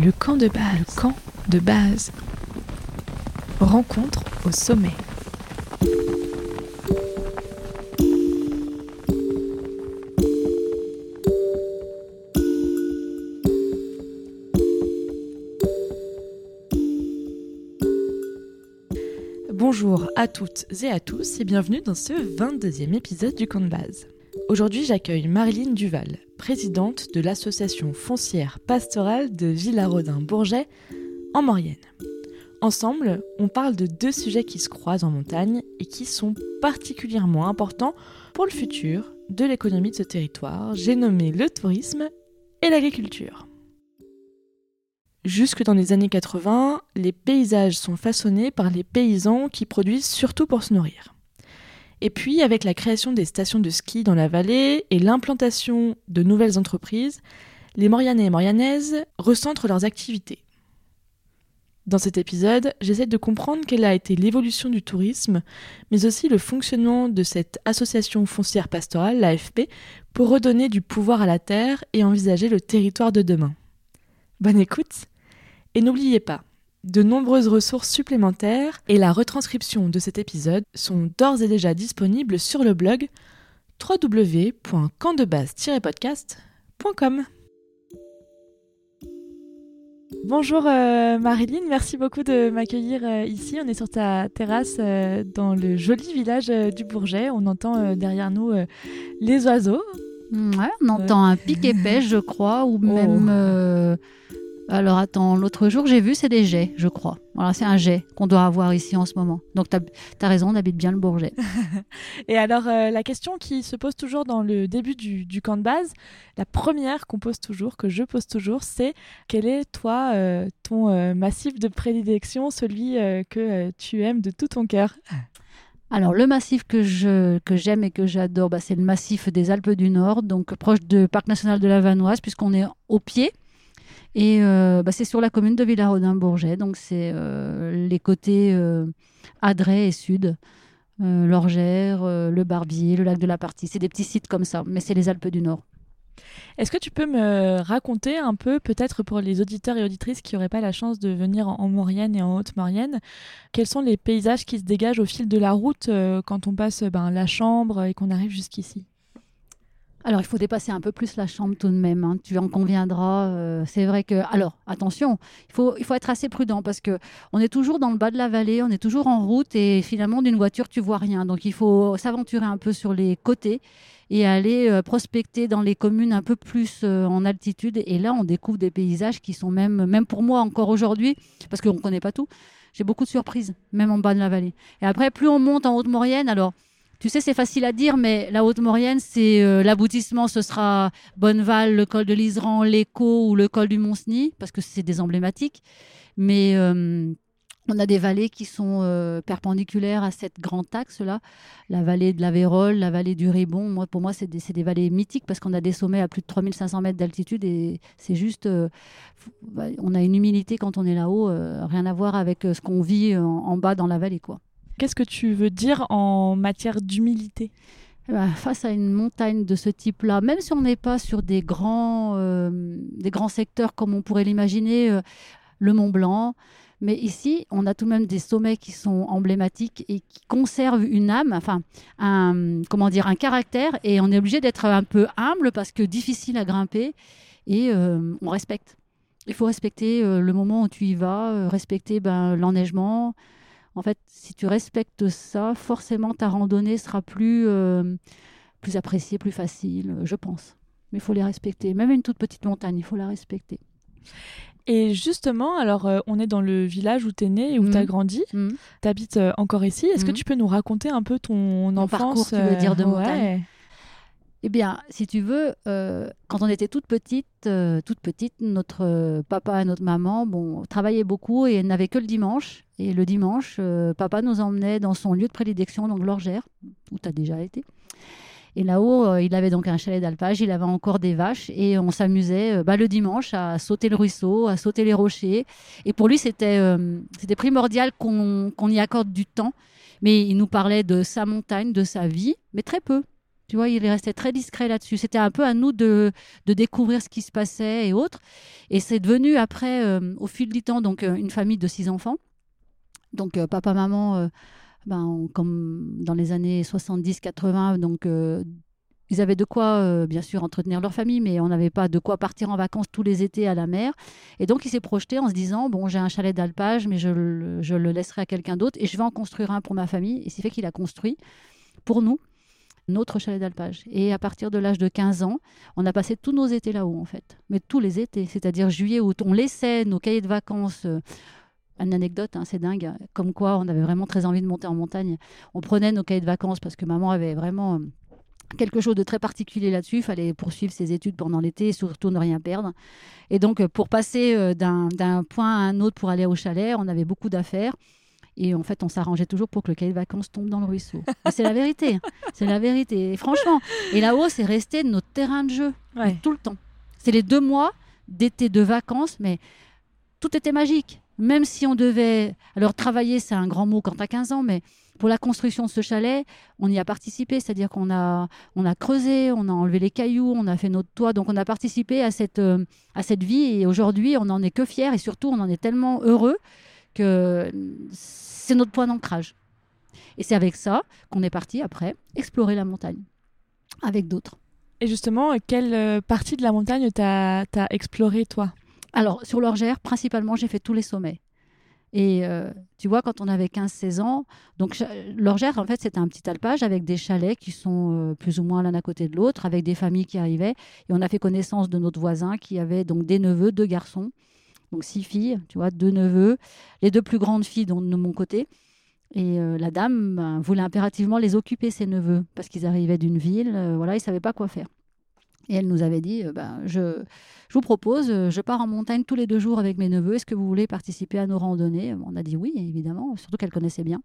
Le camp de base. Le camp de base. Rencontre au sommet. Bonjour à toutes et à tous et bienvenue dans ce 22e épisode du camp de base. Aujourd'hui j'accueille Marilyn Duval, présidente de l'association foncière pastorale de Villarodin-Bourget en Maurienne. Ensemble, on parle de deux sujets qui se croisent en montagne et qui sont particulièrement importants pour le futur de l'économie de ce territoire, j'ai nommé le tourisme et l'agriculture. Jusque dans les années 80, les paysages sont façonnés par les paysans qui produisent surtout pour se nourrir. Et puis, avec la création des stations de ski dans la vallée et l'implantation de nouvelles entreprises, les Morianais et Morianaises recentrent leurs activités. Dans cet épisode, j'essaie de comprendre quelle a été l'évolution du tourisme, mais aussi le fonctionnement de cette association foncière pastorale, l'AFP, pour redonner du pouvoir à la terre et envisager le territoire de demain. Bonne écoute Et n'oubliez pas, de nombreuses ressources supplémentaires et la retranscription de cet épisode sont d'ores et déjà disponibles sur le blog www.campdebase-podcast.com. Bonjour euh, Marilyn, merci beaucoup de m'accueillir euh, ici. On est sur ta terrasse euh, dans le joli village du Bourget. On entend derrière nous les oiseaux. Ouais, on entend un pic pêche, je crois, ou oh. même alors attends, l'autre jour j'ai vu, c'est des jets, je crois. Voilà, c'est un jet qu'on doit avoir ici en ce moment. Donc tu as, raison, on habite bien le Bourget. Et alors euh, la question qui se pose toujours dans le début du, camp de base, la première qu'on pose toujours, que je pose toujours, c'est quel est toi euh, ton euh, massif de prédilection, celui que tu aimes de tout ton cœur? Alors le massif que je que j'aime et que j'adore, bah, c'est le massif des Alpes du Nord, donc proche du Parc national de la Vanoise, puisqu'on est au pied. Et euh, bah, c'est sur la commune de Villarodin-Bourget, donc c'est euh, les côtés euh, Adret et Sud, l'Orgère, le Barbier, le lac de la Partie. C'est des petits sites comme ça, mais c'est les Alpes du Nord. Est-ce que tu peux me raconter un peu, peut-être pour les auditeurs et auditrices qui n'auraient pas la chance de venir en Maurienne et en Haute-Maurienne, quels sont les paysages qui se dégagent au fil de la route quand on passe ben, la chambre et qu'on arrive jusqu'ici? Alors, il faut dépasser un peu plus la chambre tout de même. Hein. Tu en conviendras. Euh, c'est vrai que. Alors, attention, il faut, il faut être assez prudent parce que on est toujours dans le bas de la vallée, on est toujours en route et finalement, d'une voiture, tu vois rien. Donc, il faut s'aventurer un peu sur les côtés et aller euh, prospecter dans les communes un peu plus euh, en altitude. Et là, on découvre des paysages qui sont même, même pour moi encore aujourd'hui, parce qu'on ne connaît pas tout. J'ai beaucoup de surprises, même en bas de la vallée. Et après, plus on monte en Haute-Maurienne, alors tu sais, c'est facile à dire, mais la Haute-Maurienne, c'est euh, l'aboutissement, ce sera Bonneval, le col de l'Iseran, l'Écho ou le col du Mont-Cenis, parce que c'est des emblématiques. Mais euh, on a des vallées qui sont euh, perpendiculaires à cette grande axe-là. La vallée de la Vérole, la vallée du Ribon. Moi, pour moi, c'est des, vallées mythiques parce qu'on a des sommets à plus de 3500 mètres d'altitude et c'est juste. Bah, on a une humilité quand on est là-haut, rien à voir avec ce qu'on vit en, en, bas dans la vallée, quoi. Qu'est-ce que tu veux dire en matière d'humilité? Eh ben, face à une montagne de ce type-là, même si on n'est pas sur des grands, euh, des grands secteurs comme on pourrait l'imaginer, euh, le Mont Blanc, mais ici, on a tout de même des sommets qui sont emblématiques et qui conservent une âme, enfin, un, comment dire, un caractère, et on est obligé d'être un peu humble parce que difficile à grimper, et euh, on respecte. Il faut respecter le moment où tu y vas, respecter ben, l'enneigement, en fait, si tu respectes ça, forcément ta randonnée sera plus, euh, plus appréciée, plus facile, je pense. Mais il faut les respecter. Même une toute petite montagne, il faut la respecter. Et justement, alors euh, on est dans le village où tu es né et où tu as mmh. grandi. Mmh. Tu habites euh, encore ici. Est-ce que mmh. tu peux nous raconter un peu ton enfance parcours, tu veux dire, de montagne eh bien, si tu veux, euh, quand on était toute petite, euh, toute petite, notre euh, papa et notre maman, bon, travaillaient beaucoup et n'avaient que le dimanche. Et le dimanche, papa nous emmenait dans son lieu de prédilection, donc l'Orgère, où tu as déjà été. Et là-haut, il avait donc un chalet d'alpage, il avait encore des vaches et on s'amusait bah, le dimanche à sauter le ruisseau, à sauter les rochers. Et pour lui, c'était c'était primordial qu'on y accorde du temps. Mais il nous parlait de sa montagne, de sa vie, mais très peu Tu vois, il est resté très discret là-dessus. C'était un peu à nous de, de, découvrir ce qui se passait et autres. Et c'est devenu après, euh, au fil du temps, donc euh, une famille de six enfants. Donc papa, maman, ben, comme dans les années 70-80, donc ils avaient de quoi, euh, bien sûr, entretenir leur famille, mais on n'avait pas de quoi partir en vacances tous les étés à la mer. Et donc, il s'est projeté en se disant Bon, j'ai un chalet d'alpage, mais je, le laisserai à quelqu'un d'autre et je vais en construire un pour ma famille. Et c'est fait qu'il a construit pour nous notre chalet d'alpage. Et à partir de l'âge de 15 ans, on a passé tous nos étés là-haut, en fait. Mais tous les étés, c'est-à-dire juillet, août. On laissait nos cahiers de vacances. Euh, une anecdote, hein, c'est dingue, comme quoi on avait vraiment très envie de monter en montagne. On prenait nos cahiers de vacances parce que maman avait vraiment euh, quelque chose de très particulier là-dessus. Il fallait poursuivre ses études pendant l'été et surtout ne rien perdre. Et donc, euh, pour passer d'un point à un autre pour aller au chalet, on avait beaucoup d'affaires. Et en fait, on s'arrangeait toujours pour que le cahier de vacances tombe dans le ruisseau. c'est la vérité. C'est la vérité. franchement, et là-haut, c'est resté notre terrain de jeu tout le temps. C'est les deux mois d'été de vacances, mais tout était magique. Même si on devait. Alors, travailler, c'est un grand mot quand tu as 15 ans, mais pour la construction de ce chalet, on y a participé, c'est-à-dire qu'on a, on a creusé, on a enlevé les cailloux, on a fait notre toit, donc on a participé à cette, euh, à cette vie et aujourd'hui on n'en est que fiers et surtout on en est tellement heureux que c'est notre point d'ancrage. Et c'est avec ça qu'on est parti après explorer la montagne avec d'autres. Et justement, quelle euh, partie de la montagne t'as as exploré toi? Alors sur l'Orgère, principalement j'ai fait tous les sommets. Et euh, tu vois, quand on avait 15-16 ans, donc l'Orgère, en fait, c'était un petit alpage avec des chalets qui sont euh, plus ou moins l'un à côté de l'autre, avec des familles qui arrivaient. Et on a fait connaissance de notre voisin qui avait donc des neveux, deux garçons, donc six filles, tu vois, deux neveux, les deux plus grandes filles de mon côté. Et euh, la dame ben, voulait impérativement les occuper, ses neveux, parce qu'ils arrivaient d'une ville, voilà, ils ne savaient pas quoi faire. Et elle nous avait dit, ben, je je vous propose, euh, je pars en montagne tous les deux jours avec mes neveux, est-ce que vous voulez participer à nos randonnées? On a dit oui, évidemment, surtout qu'elle connaissait bien.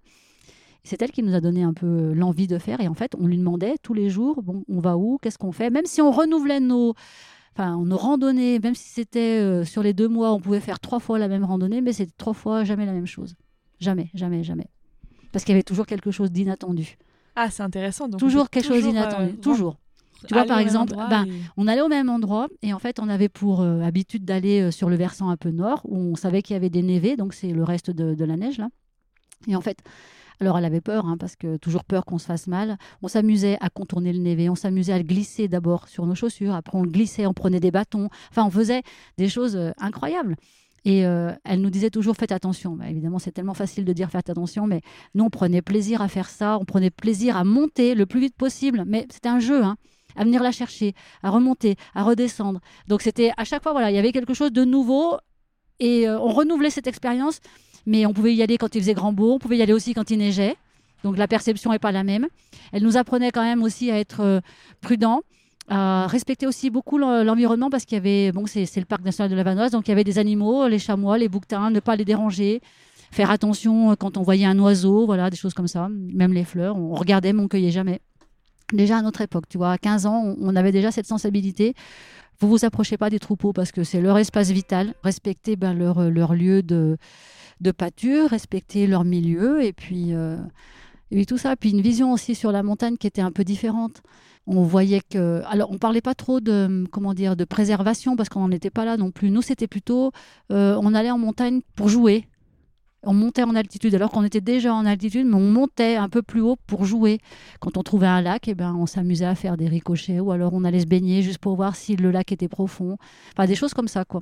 C'est elle qui nous a donné un peu euh, l'envie de faire. Et en fait, on lui demandait tous les jours, bon, on va où? Qu'est-ce qu'on fait? Même si on renouvelait nos, enfin, nos randonnées, même si c'était euh, sur les deux mois, on pouvait faire trois fois la même randonnée, mais c'était trois fois jamais la même chose. Jamais, jamais, jamais. Parce qu'il y avait toujours quelque chose d'inattendu. Ah, c'est intéressant. Donc toujours quelque chose d'inattendu. toujours. Tu vois, par exemple, ben, on allait au même endroit et en fait, on avait pour euh, habitude d'aller euh, sur le versant un peu nord où on savait qu'il y avait des névés, donc c'est le reste de, la neige là. Et en fait, alors elle avait peur, hein, parce que toujours peur qu'on se fasse mal. On s'amusait à contourner le névé, on s'amusait à le glisser d'abord sur nos chaussures, après on le glissait, on prenait des bâtons. Enfin, on faisait des choses euh, incroyables. Et elle nous disait toujours faites attention. Bah, évidemment, c'est tellement facile de dire faites attention, mais nous, on prenait plaisir à faire ça, on prenait plaisir à monter le plus vite possible. Mais c'était un jeu. Hein à venir la chercher, à remonter, à redescendre. Donc c'était à chaque fois, voilà, il y avait quelque chose de nouveau et euh, on renouvelait cette expérience, mais on pouvait y aller quand il faisait grand beau, on pouvait y aller aussi quand il neigeait. Donc la perception n'est pas la même. Elle nous apprenait quand même aussi à être euh, prudent, à respecter aussi beaucoup l'environnement parce qu'il y avait, bon, c'est le parc national de la Vanoise, donc il y avait des animaux, les chamois, les bouquetins, ne pas les déranger, faire attention euh, quand on voyait un oiseau, voilà, des choses comme ça, même les fleurs, on regardait mais on cueillait jamais déjà à notre époque, tu vois, à 15 ans, on avait déjà cette sensibilité. Vous vous approchez pas des troupeaux parce que c'est leur espace vital. Respectez ben, leur, euh, leur lieu de, de pâture, respectez leur milieu et puis, euh, et puis tout ça. Puis une vision aussi sur la montagne qui était un peu différente. On voyait que, alors on parlait pas trop de comment dire de préservation parce qu'on n'en était pas là non plus. Nous c'était plutôt, euh, on allait en montagne pour jouer, on montait en altitude alors qu'on était déjà en altitude, mais on montait un peu plus haut pour jouer. Quand on trouvait un lac, eh ben, on s'amusait à faire des ricochets ou alors on allait se baigner juste pour voir si le lac était profond. Enfin, des choses comme ça, quoi.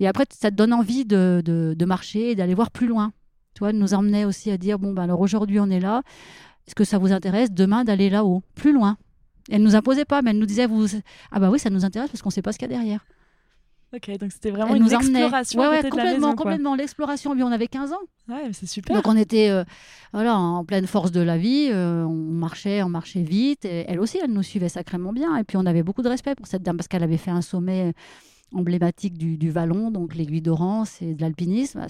Et après, ça te donne envie de, de, marcher et d'aller voir plus loin. Tu vois, nous emmenait aussi à dire, bon, ben alors aujourd'hui on est là, est-ce que ça vous intéresse demain d'aller là-haut, plus loin? Elle nous imposait pas, mais elle nous disait, vous... ah bah oui, ça nous intéresse parce qu'on ne sait pas ce qu'il y a derrière. Ok, donc c'était vraiment une exploration. Ouais, ouais, complètement, complètement. L'exploration, on avait 15 ans. Ouais, c'est super. Donc on était euh, voilà, en pleine force de la vie, euh, on marchait, on marchait vite. Et elle aussi, elle nous suivait sacrément bien. Et puis on avait beaucoup de respect pour cette dame parce qu'elle avait fait un sommet emblématique du, du Vallon, donc l'aiguille d'Orance et de l'alpinisme.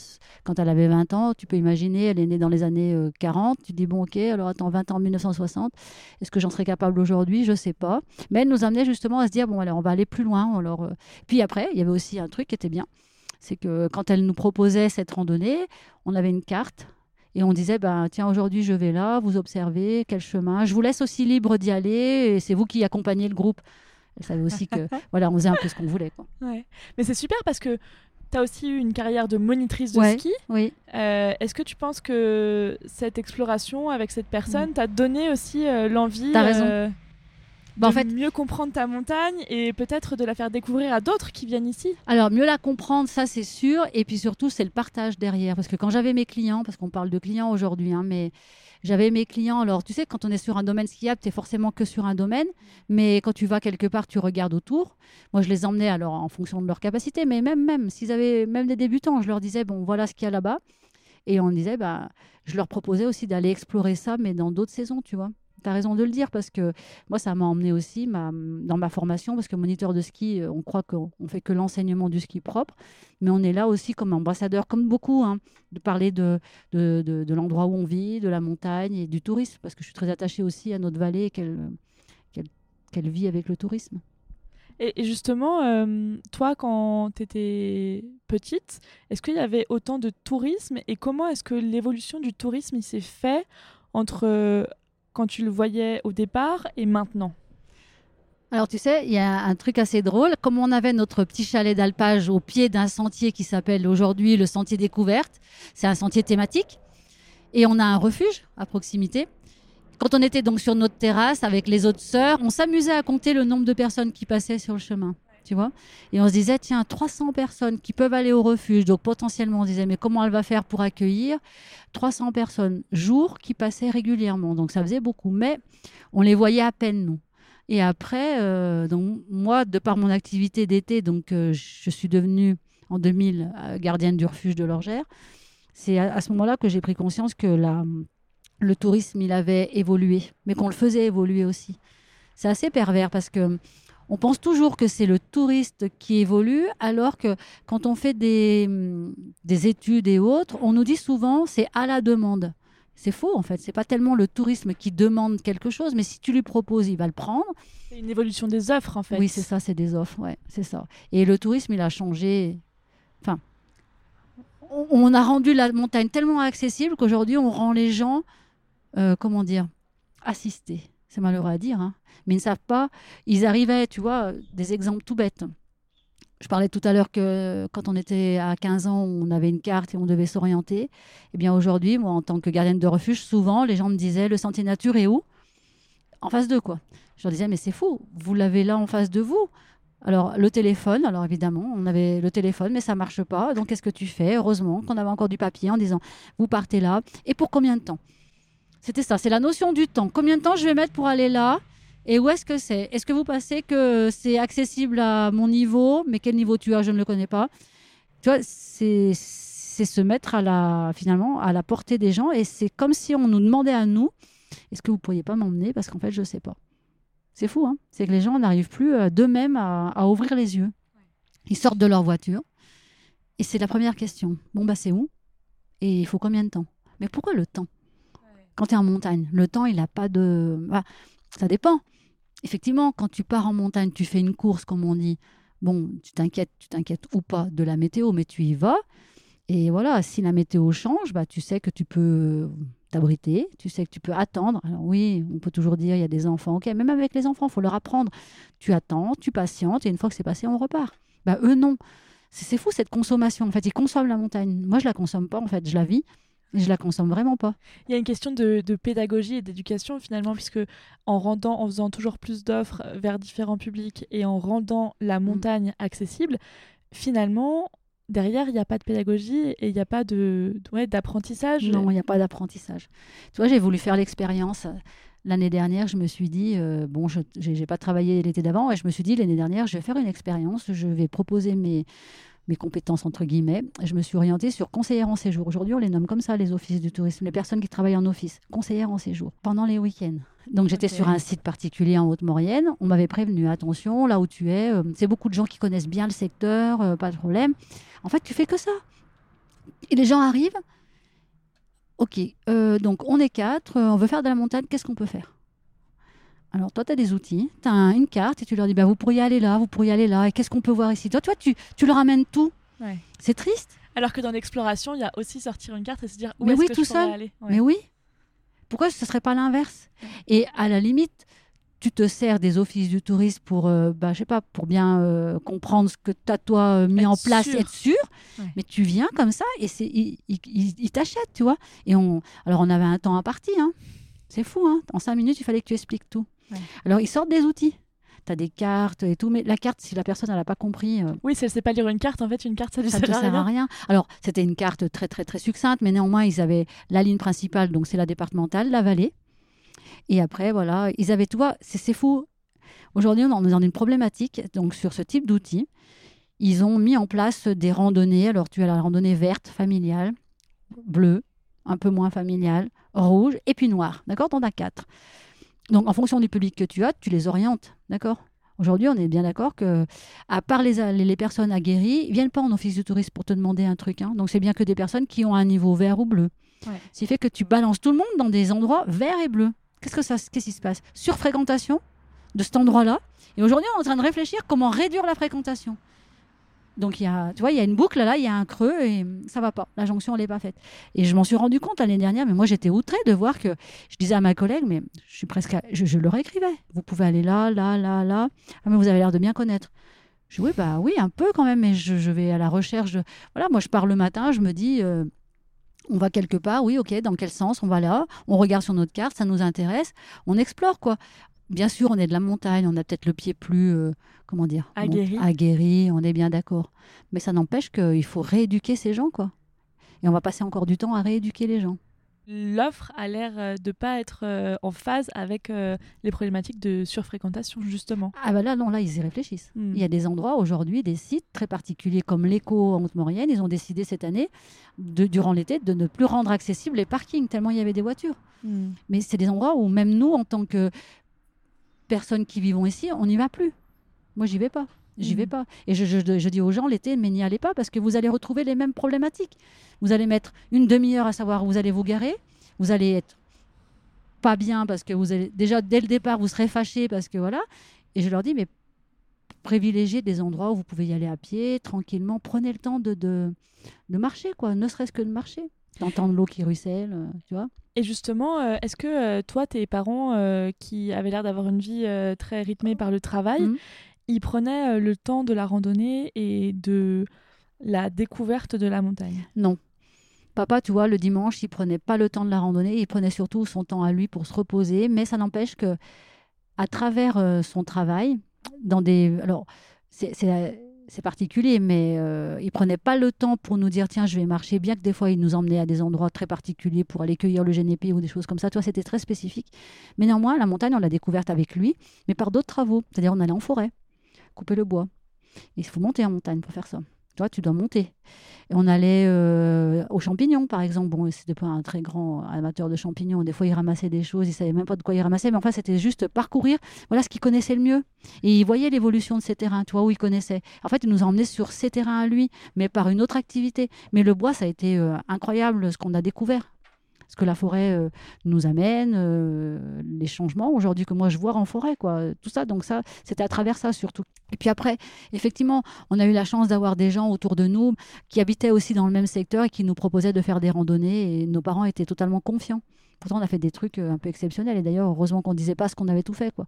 Quand elle avait 20 ans, tu peux imaginer, elle est née dans les années 40. Euh, tu dis, bon, ok, alors attends, 20 ans en 1960, est-ce que j'en serais capable aujourd'hui? Je ne sais pas. Mais elle nous amenait justement à se dire, bon, alors on va aller plus loin. Alors, euh. Puis après, il y avait aussi un truc qui était bien. C'est que quand elle nous proposait cette randonnée, on avait une carte Et on disait, bah, tiens, aujourd'hui, je vais là, vous observez, quel chemin. Je vous laisse aussi libre d'y aller, et c'est vous qui accompagnez le groupe. Elle savait aussi que, voilà, on faisait un peu ce qu'on voulait. Quoi. Ouais. Mais c'est super parce que tu as aussi eu une carrière de monitrice de Ouais, ski. Oui. Euh, Est-ce que tu penses que cette exploration avec cette personne t'a donné aussi euh, l'envie Mm. Euh, Bah, en de fait, mieux comprendre ta montagne et peut-être de la faire découvrir à d'autres qui viennent ici? Alors, mieux la comprendre, ça c'est sûr. Et puis surtout, c'est le partage derrière. Parce que quand j'avais mes clients, parce qu'on parle de clients aujourd'hui, hein, mais j'avais mes clients. Alors, tu sais, quand on est sur un domaine skiable, tu es forcément que sur un domaine. Mais quand tu vas quelque part, tu regardes autour. Moi, je les emmenais alors en fonction de leur capacité. Mais même, même, s'ils avaient même des débutants, je leur disais, bon, voilà ce qu'il y a là-bas. Et on disait, bah, je leur proposais aussi d'aller explorer ça, mais dans d'autres saisons, tu vois. Tu raison de le dire parce que moi, ça m'a emmené aussi ma- dans ma formation parce que moniteur de ski, euh, on croit qu'on on fait que l'enseignement du ski propre, mais on est là aussi comme ambassadeur, comme beaucoup, hein, de parler de, de, l'endroit où on vit, de la montagne et du tourisme parce que je suis très attachée aussi à notre vallée qu'elle qu'elle- qu'elle vit avec le tourisme. Et, et justement, euh, toi, quand tu étais petite, est-ce qu'il y avait autant de tourisme et comment est-ce que l'évolution du tourisme il s'est fait entre euh, quand tu le voyais au départ et maintenant Alors tu sais, il y a un truc assez drôle. Comme on avait notre petit chalet d'alpage au pied d'un sentier qui s'appelle aujourd'hui le sentier découverte, c'est un sentier thématique, et on a un refuge à proximité. Quand on était donc sur notre terrasse avec les autres sœurs, on s'amusait à compter le nombre de personnes qui passaient sur le chemin. Et on se disait, tiens, 300 personnes qui peuvent aller au refuge. Donc potentiellement, on disait, mais comment elle va faire pour accueillir 300 personnes jour qui passaient régulièrement? Donc ça faisait beaucoup. Mais on les voyait à peine, nous. Et après, euh, donc, moi, de par mon activité d'été, donc euh, je suis devenue en 2000 euh, gardienne du refuge de l'Orgère. C'est à, à ce moment-là que j'ai pris conscience que la, le tourisme, il avait évolué, mais qu'on le faisait évoluer aussi. C'est assez pervers parce que on pense toujours que c'est le touriste qui évolue, alors que quand on fait des, des études et autres, on nous dit souvent c'est à la demande. C'est faux en fait. C'est pas tellement le tourisme qui demande quelque chose, mais si tu lui proposes, il va le prendre. C'est une évolution des offres en fait. Oui, c'est ça, c'est des offres, ouais, c'est ça. Et le tourisme, il a changé. Enfin, on, on a rendu la montagne tellement accessible qu'aujourd'hui, on rend les gens, euh, comment dire, assistés. C'est malheureux à dire, hein, mais ils ne savent pas. Ils arrivaient, tu vois, des exemples tout bêtes. Je parlais tout à l'heure que quand on était à 15 ans, on avait une carte et on devait s'orienter. Eh bien, aujourd'hui, moi, en tant que gardienne de refuge, souvent, les gens me disaient le sentier nature est où? En face d'eux, quoi. Je leur disais, mais c'est faux, vous l'avez là en face de vous. Alors, le téléphone, alors évidemment, on avait le téléphone, mais ça marche pas. Donc, qu'est-ce que tu fais? Heureusement qu'on avait encore du papier en disant, vous partez là. Et pour combien de temps? C'était ça, c'est la notion du temps. Combien de temps je vais mettre pour aller là Et où est-ce que c'est? Est-ce que vous pensez que c'est accessible à mon niveau? Mais quel niveau tu as? Je ne le connais pas. Tu vois, c'est se mettre à la, finalement à la portée des gens. Et c'est comme si on nous demandait à nous, est-ce que vous pourriez pas m'emmener? Parce qu'en fait, je ne sais pas. C'est fou, hein c'est que les gens n'arrivent plus euh, d'eux-mêmes à, à ouvrir les yeux. Ils sortent de leur voiture et c'est la première question. Bon, bah c'est où? Et il faut combien de temps? Mais pourquoi le temps? Quand tu es en montagne, le temps, il n'a pas de... ça dépend. Effectivement, quand tu pars en montagne, tu fais une course, comme on dit. Bon, tu t'inquiètes, tu t'inquiètes ou pas de la météo, mais tu y vas. Et voilà, si la météo change, bah, tu sais que tu peux t'abriter, tu sais que tu peux attendre. Alors oui, on peut toujours dire il y a des enfants, ok, même avec les enfants, il faut leur apprendre. Tu attends, tu patientes, et une fois que c'est passé, on repart. Bah eux non. C'est fou cette consommation. En fait, ils consomment la montagne. Moi, je la consomme pas. En fait, je la vis. Je la consomme vraiment pas. Il y a une question de, de pédagogie et d'éducation finalement, puisque en rendant, en faisant toujours plus d'offres vers différents publics et en rendant Mm. la montagne accessible, finalement, derrière, il n'y a pas de pédagogie et il n'y a pas de, de- ouais, d'apprentissage. Non, il n'y a pas d'apprentissage. Tu vois, j'ai voulu faire l'expérience. L'année dernière, je me suis dit, euh, bon, je n'ai pas travaillé l'été d'avant, et je me suis dit, l'année dernière, je vais faire une expérience, je vais proposer mes, mes compétences, entre guillemets. Et je me suis orientée sur conseillère en séjour. Aujourd'hui, on les nomme comme ça, les offices du tourisme, les personnes qui travaillent en office, conseillère en séjour, pendant les week-ends. Donc, j'étais sur un site particulier en Haute-Maurienne. On m'avait prévenu, attention, là où tu es, euh, c'est beaucoup de gens qui connaissent bien le secteur, euh, pas de problème. En fait, tu fais que ça. Et les gens arrivent, Ok, euh, donc on est quatre, on veut faire de la montagne, qu'est-ce qu'on peut faire? Alors toi, tu as des outils, tu as une carte et tu leur dis, bah, vous pourriez aller là, vous pourriez aller là, et qu'est-ce qu'on peut voir ici? Toi, toi tu, tu leur amènes tout. Ouais. C'est triste. Alors que dans l'exploration, il y a aussi sortir une carte et se dire où est-ce oui, que tout je pourrais seul. aller? Ouais. Mais oui. Pourquoi ce ne serait pas l'inverse? Et à la limite, tu te sers des offices du tourisme pour, euh, bah, je sais pas, pour bien euh, comprendre ce que tu as toi euh, mis Être en place, sûr. être sûr. Ouais. Mais tu viens comme ça et c'est, ils il, t'achètent, tu vois. Et on, alors on avait un temps imparti, hein. C'est fou, hein. En cinq minutes, il fallait que tu expliques tout. Ouais. Alors ils sortent des outils. Tu as des cartes et tout, mais la carte, si la personne n'a pas compris, euh, Oui, si elle sait pas lire une carte, en fait, une carte, ça ne sert à sert à rien. rien. Alors, c'était une carte très, très, très succincte, mais néanmoins, ils avaient la ligne principale, donc c'est la départementale, la vallée. Et après, voilà, ils avaient, tu vois, c'est c'est fou. Aujourd'hui, on est dans une problématique, donc sur ce type d'outils. Ils ont mis en place des randonnées. Alors, tu as la randonnée verte, familiale, bleue, un peu moins familiale, rouge, et puis noire. D'accord? T'en as quatre. Donc, en fonction du public que tu as, tu les orientes. D'accord? Aujourd'hui, on est bien d'accord que, à part les, les, personnes aguerries, ils viennent pas en office de tourisme pour te demander un truc. hein. Donc, c'est bien que des personnes qui ont un niveau vert ou bleu. Ouais. Ce qui fait que tu balances tout le monde dans des endroits verts et bleus. Qu'est-ce que ça, qu'est-ce qui se passe? Surfréquentation de cet endroit-là. Et aujourd'hui, on est en train de réfléchir comment réduire la fréquentation. Donc, il y a, tu vois, il y a une boucle là, il y a un creux et ça va pas. La jonction, n'est pas faite. Et je m'en suis rendu compte l'année dernière, mais moi, j'étais outrée de voir que je disais à ma collègue, mais je suis presque, à- je, leur écrivais. Vous pouvez aller là, là, là, là. Ah, mais vous avez l'air de bien connaître. Je dis, oui, bah oui, un peu quand même, mais je, vais à la recherche. Voilà, moi, je pars le matin, je me dis, euh, on va quelque part, oui, ok, dans quel sens On va là, on regarde sur notre carte, ça nous intéresse, on explore, quoi. Bien sûr, on est de la montagne, on a peut-être le pied plus, euh, comment dire, Aguerri. aguerri, on est bien d'accord. Mais ça n'empêche qu'il faut rééduquer ces gens, quoi. Et on va passer encore du temps à rééduquer les gens. L'offre a l'air euh, de pas être euh, en phase avec euh, les problématiques de surfréquentation, justement. Ah bah là, non, là, ils y réfléchissent. Hmm. Il y a des endroits aujourd'hui, des sites très particuliers comme l'écho en Haute-Maurienne, ils ont décidé cette année, de, durant l'été, de ne plus rendre accessibles les parkings, tellement il y avait des voitures. Hmm. Mais c'est des endroits où même nous, en tant que personnes qui vivons ici, on n'y va plus. Moi, j'y vais pas. J'y vais pas. Et je, je- je dis aux gens l'été, mais n'y allez pas parce que vous allez retrouver les mêmes problématiques. Vous allez mettre une demi-heure à savoir où vous allez vous garer. Vous allez être pas bien parce que vous allez déjà dès le départ vous serez fâché parce que voilà. Et je leur dis mais privilégiez des endroits où vous pouvez y aller à pied tranquillement. Prenez le temps de de, de marcher quoi, ne serait-ce que de marcher, d'entendre l'eau qui ruisselle, euh, tu vois. Et justement, euh, est-ce que euh, toi, tes parents, qui avaient l'air d'avoir une vie très rythmée par le travail, Mhm. ils prenaient le temps de la randonnée et de la découverte de la montagne? Non. Papa, tu vois, le dimanche, il prenait pas le temps de la randonnée, il prenait surtout son temps à lui pour se reposer, mais ça n'empêche que à travers son travail, dans des alors c'est c'est- particulier, mais euh, il prenait pas le temps pour nous dire tiens, je vais marcher, bien que des fois il nous emmenait à des endroits très particuliers pour aller cueillir le génépi ou des choses comme ça. Toi, c'était très spécifique. Mais néanmoins, la montagne, on l'a découverte avec lui, mais par d'autres travaux. C'est-à-dire, on allait en forêt, couper le bois. Il faut monter en montagne pour faire ça. Toi, tu dois monter. Et on allait euh, aux champignons, par exemple. Bon, c'était pas un très grand amateur de champignons. Des fois, il ramassait des choses, il savait même pas de quoi il ramassait. Mais enfin, c'était juste parcourir. Voilà ce qu'il connaissait le mieux. Et il voyait l'évolution de ces terrains, toi, où il connaissait. En fait, il nous a emmenés sur ces terrains à lui, mais par une autre activité. Mais le bois, ça a été euh, incroyable ce qu'on a découvert. Ce que la forêt euh, nous amène, euh, les changements aujourd'hui que moi je vois en forêt, quoi. Tout ça, donc ça, c'était à travers ça surtout. Et puis après, effectivement, on a eu la chance d'avoir des gens autour de nous qui habitaient aussi dans le même secteur et qui nous proposaient de faire des randonnées. Et nos parents étaient totalement confiants. Pourtant, on a fait des trucs euh, un peu exceptionnels. Et d'ailleurs, heureusement qu'on ne disait pas ce qu'on avait tout fait, quoi.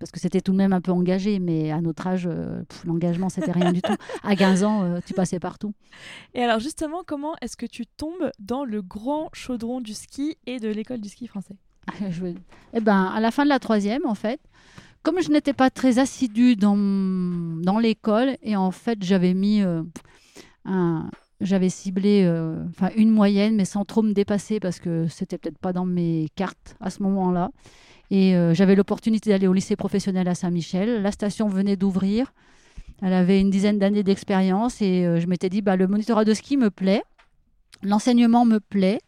Parce que c'était tout de même un peu engagé, mais à notre âge, euh, l'engagement, c'était rien du tout. À 15 ans, euh, tu passais partout. Et alors justement, comment est-ce que tu tombes dans le grand chaudron du ski et de l'école du ski français? Je veux- Eh ben, à la fin de la troisième, en fait, comme je n'étais pas très assidue dans, dans l'école, et en fait, j'avais mis euh, un. J'avais ciblé euh, une moyenne, mais sans trop me dépasser parce que c'était peut-être pas dans mes cartes à ce moment-là. Et euh, j'avais l'opportunité d'aller au lycée professionnel à Saint-Michel. La station venait d'ouvrir. Elle avait une dizaine d'années d'expérience et euh, je m'étais dit, bah, le monitorat de ski me plaît, l'enseignement me plaît.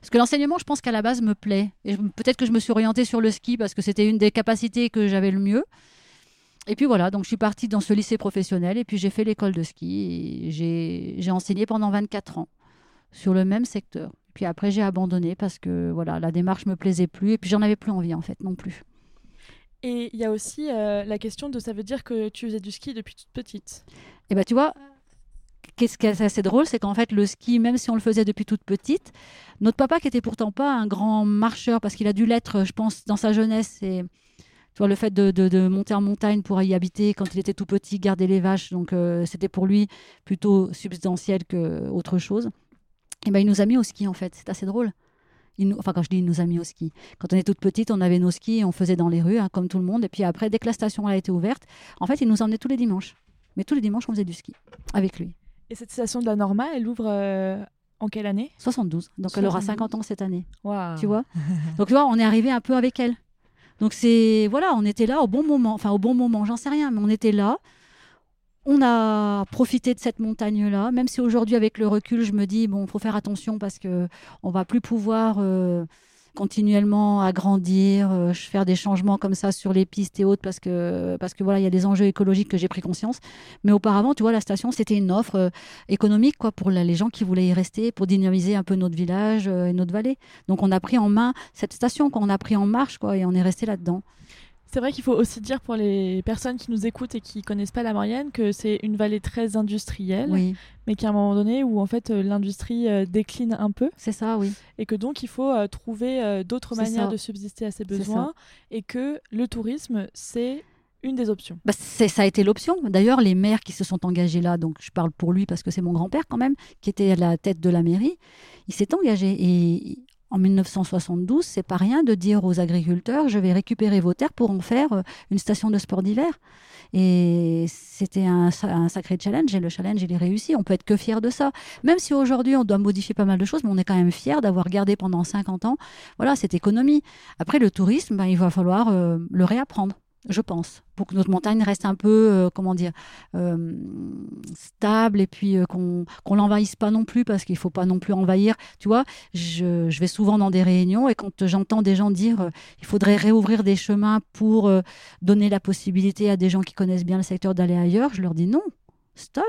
Parce que l'enseignement, je pense qu'à la base, me plaît. Et peut-être que je me suis orientée sur le ski parce que c'était une des capacités que j'avais le mieux. Et puis voilà, donc je suis partie dans ce lycée professionnel et puis j'ai fait l'école de ski. J'ai enseigné pendant 24 ans sur le même secteur. Puis après, j'ai abandonné parce que voilà, la démarche me plaisait plus et puis j'en avais plus envie en fait non plus. Et il y a aussi euh, la question de ça veut dire que tu faisais du ski depuis toute petite. Et ben tu vois, qu'est-ce qui est assez drôle, c'est qu'en fait, le ski, même si on le faisait depuis toute petite, notre papa, qui était pourtant pas un grand marcheur, parce qu'il a dû l'être, je pense, dans sa jeunesse, et tu vois, le fait de, de- de monter en montagne pour y habiter quand il était tout petit, garder les vaches, donc euh, c'était pour lui plutôt substantiel qu'autre chose. Et ben, il nous a mis au ski, en fait. C'est assez drôle. Il nous- enfin, quand je dis il nous a mis au ski, quand on était toute petite, on avait nos skis et on faisait dans les rues, hein, comme tout le monde. Et puis après, dès que la station a été ouverte, en fait, il nous emmenait tous les dimanches. Mais tous les dimanches, on faisait du ski avec lui. Et cette station de la Norma, elle ouvre euh, en quelle année? 72. Donc elle aura 72. 50 ans cette année. Waouh. Tu vois? Donc tu vois, on est arrivé un peu avec elle. Donc c'est voilà, on était là au bon moment. Enfin au bon moment, j'en sais rien, mais on était là. On a profité de cette montagne-là, même si aujourd'hui avec le recul, je me dis bon, faut faire attention parce que on va plus pouvoir euh, continuellement agrandir, euh, faire des changements comme ça sur les pistes et autres parce que parce que voilà, il y a des enjeux écologiques que j'ai pris conscience. Mais auparavant, tu vois, la station c'était une offre euh, économique quoi pour la- les gens qui voulaient y rester, pour dynamiser un peu notre village euh, et notre vallée. Donc on a pris en main cette station, quoi. on a pris en marche quoi, et on est resté là-dedans. C'est vrai qu'il faut aussi dire pour les personnes qui nous écoutent et qui connaissent pas la Maurienne que c'est une vallée très industrielle, Oui, mais qu'à un moment donné où en fait euh, l'industrie euh, décline un peu c'est ça, oui. et que donc il faut euh, trouver euh, d'autres manières ça. de subsister à ses besoins et que le tourisme c'est une des options. Bah, ça a été l'option. D'ailleurs, les maires qui se sont engagés là, donc je parle pour lui parce que c'est mon grand-père quand même, qui était à la tête de la mairie, il s'est engagé. Et en 1972, c'est pas rien de dire aux agriculteurs je vais récupérer vos terres pour en faire euh, une station de sport d'hiver. Et c'était un, sa- un sacré challenge et le challenge il est réussi. On peut être que fier de ça. Même si aujourd'hui on doit modifier pas mal de choses, mais on est quand même fier d'avoir gardé pendant 50 ans voilà, cette économie. Après le tourisme, ben, il va falloir euh, le réapprendre je pense, pour que notre montagne reste un peu, euh, comment dire, euh, stable et puis euh, qu'on qu'on l'envahisse pas non plus parce qu'il faut pas non plus envahir. Tu vois, je, je vais souvent dans des réunions et quand j'entends des gens dire il faudrait réouvrir des chemins pour donner la possibilité à des gens qui connaissent bien le secteur d'aller ailleurs, je leur dis non, stop.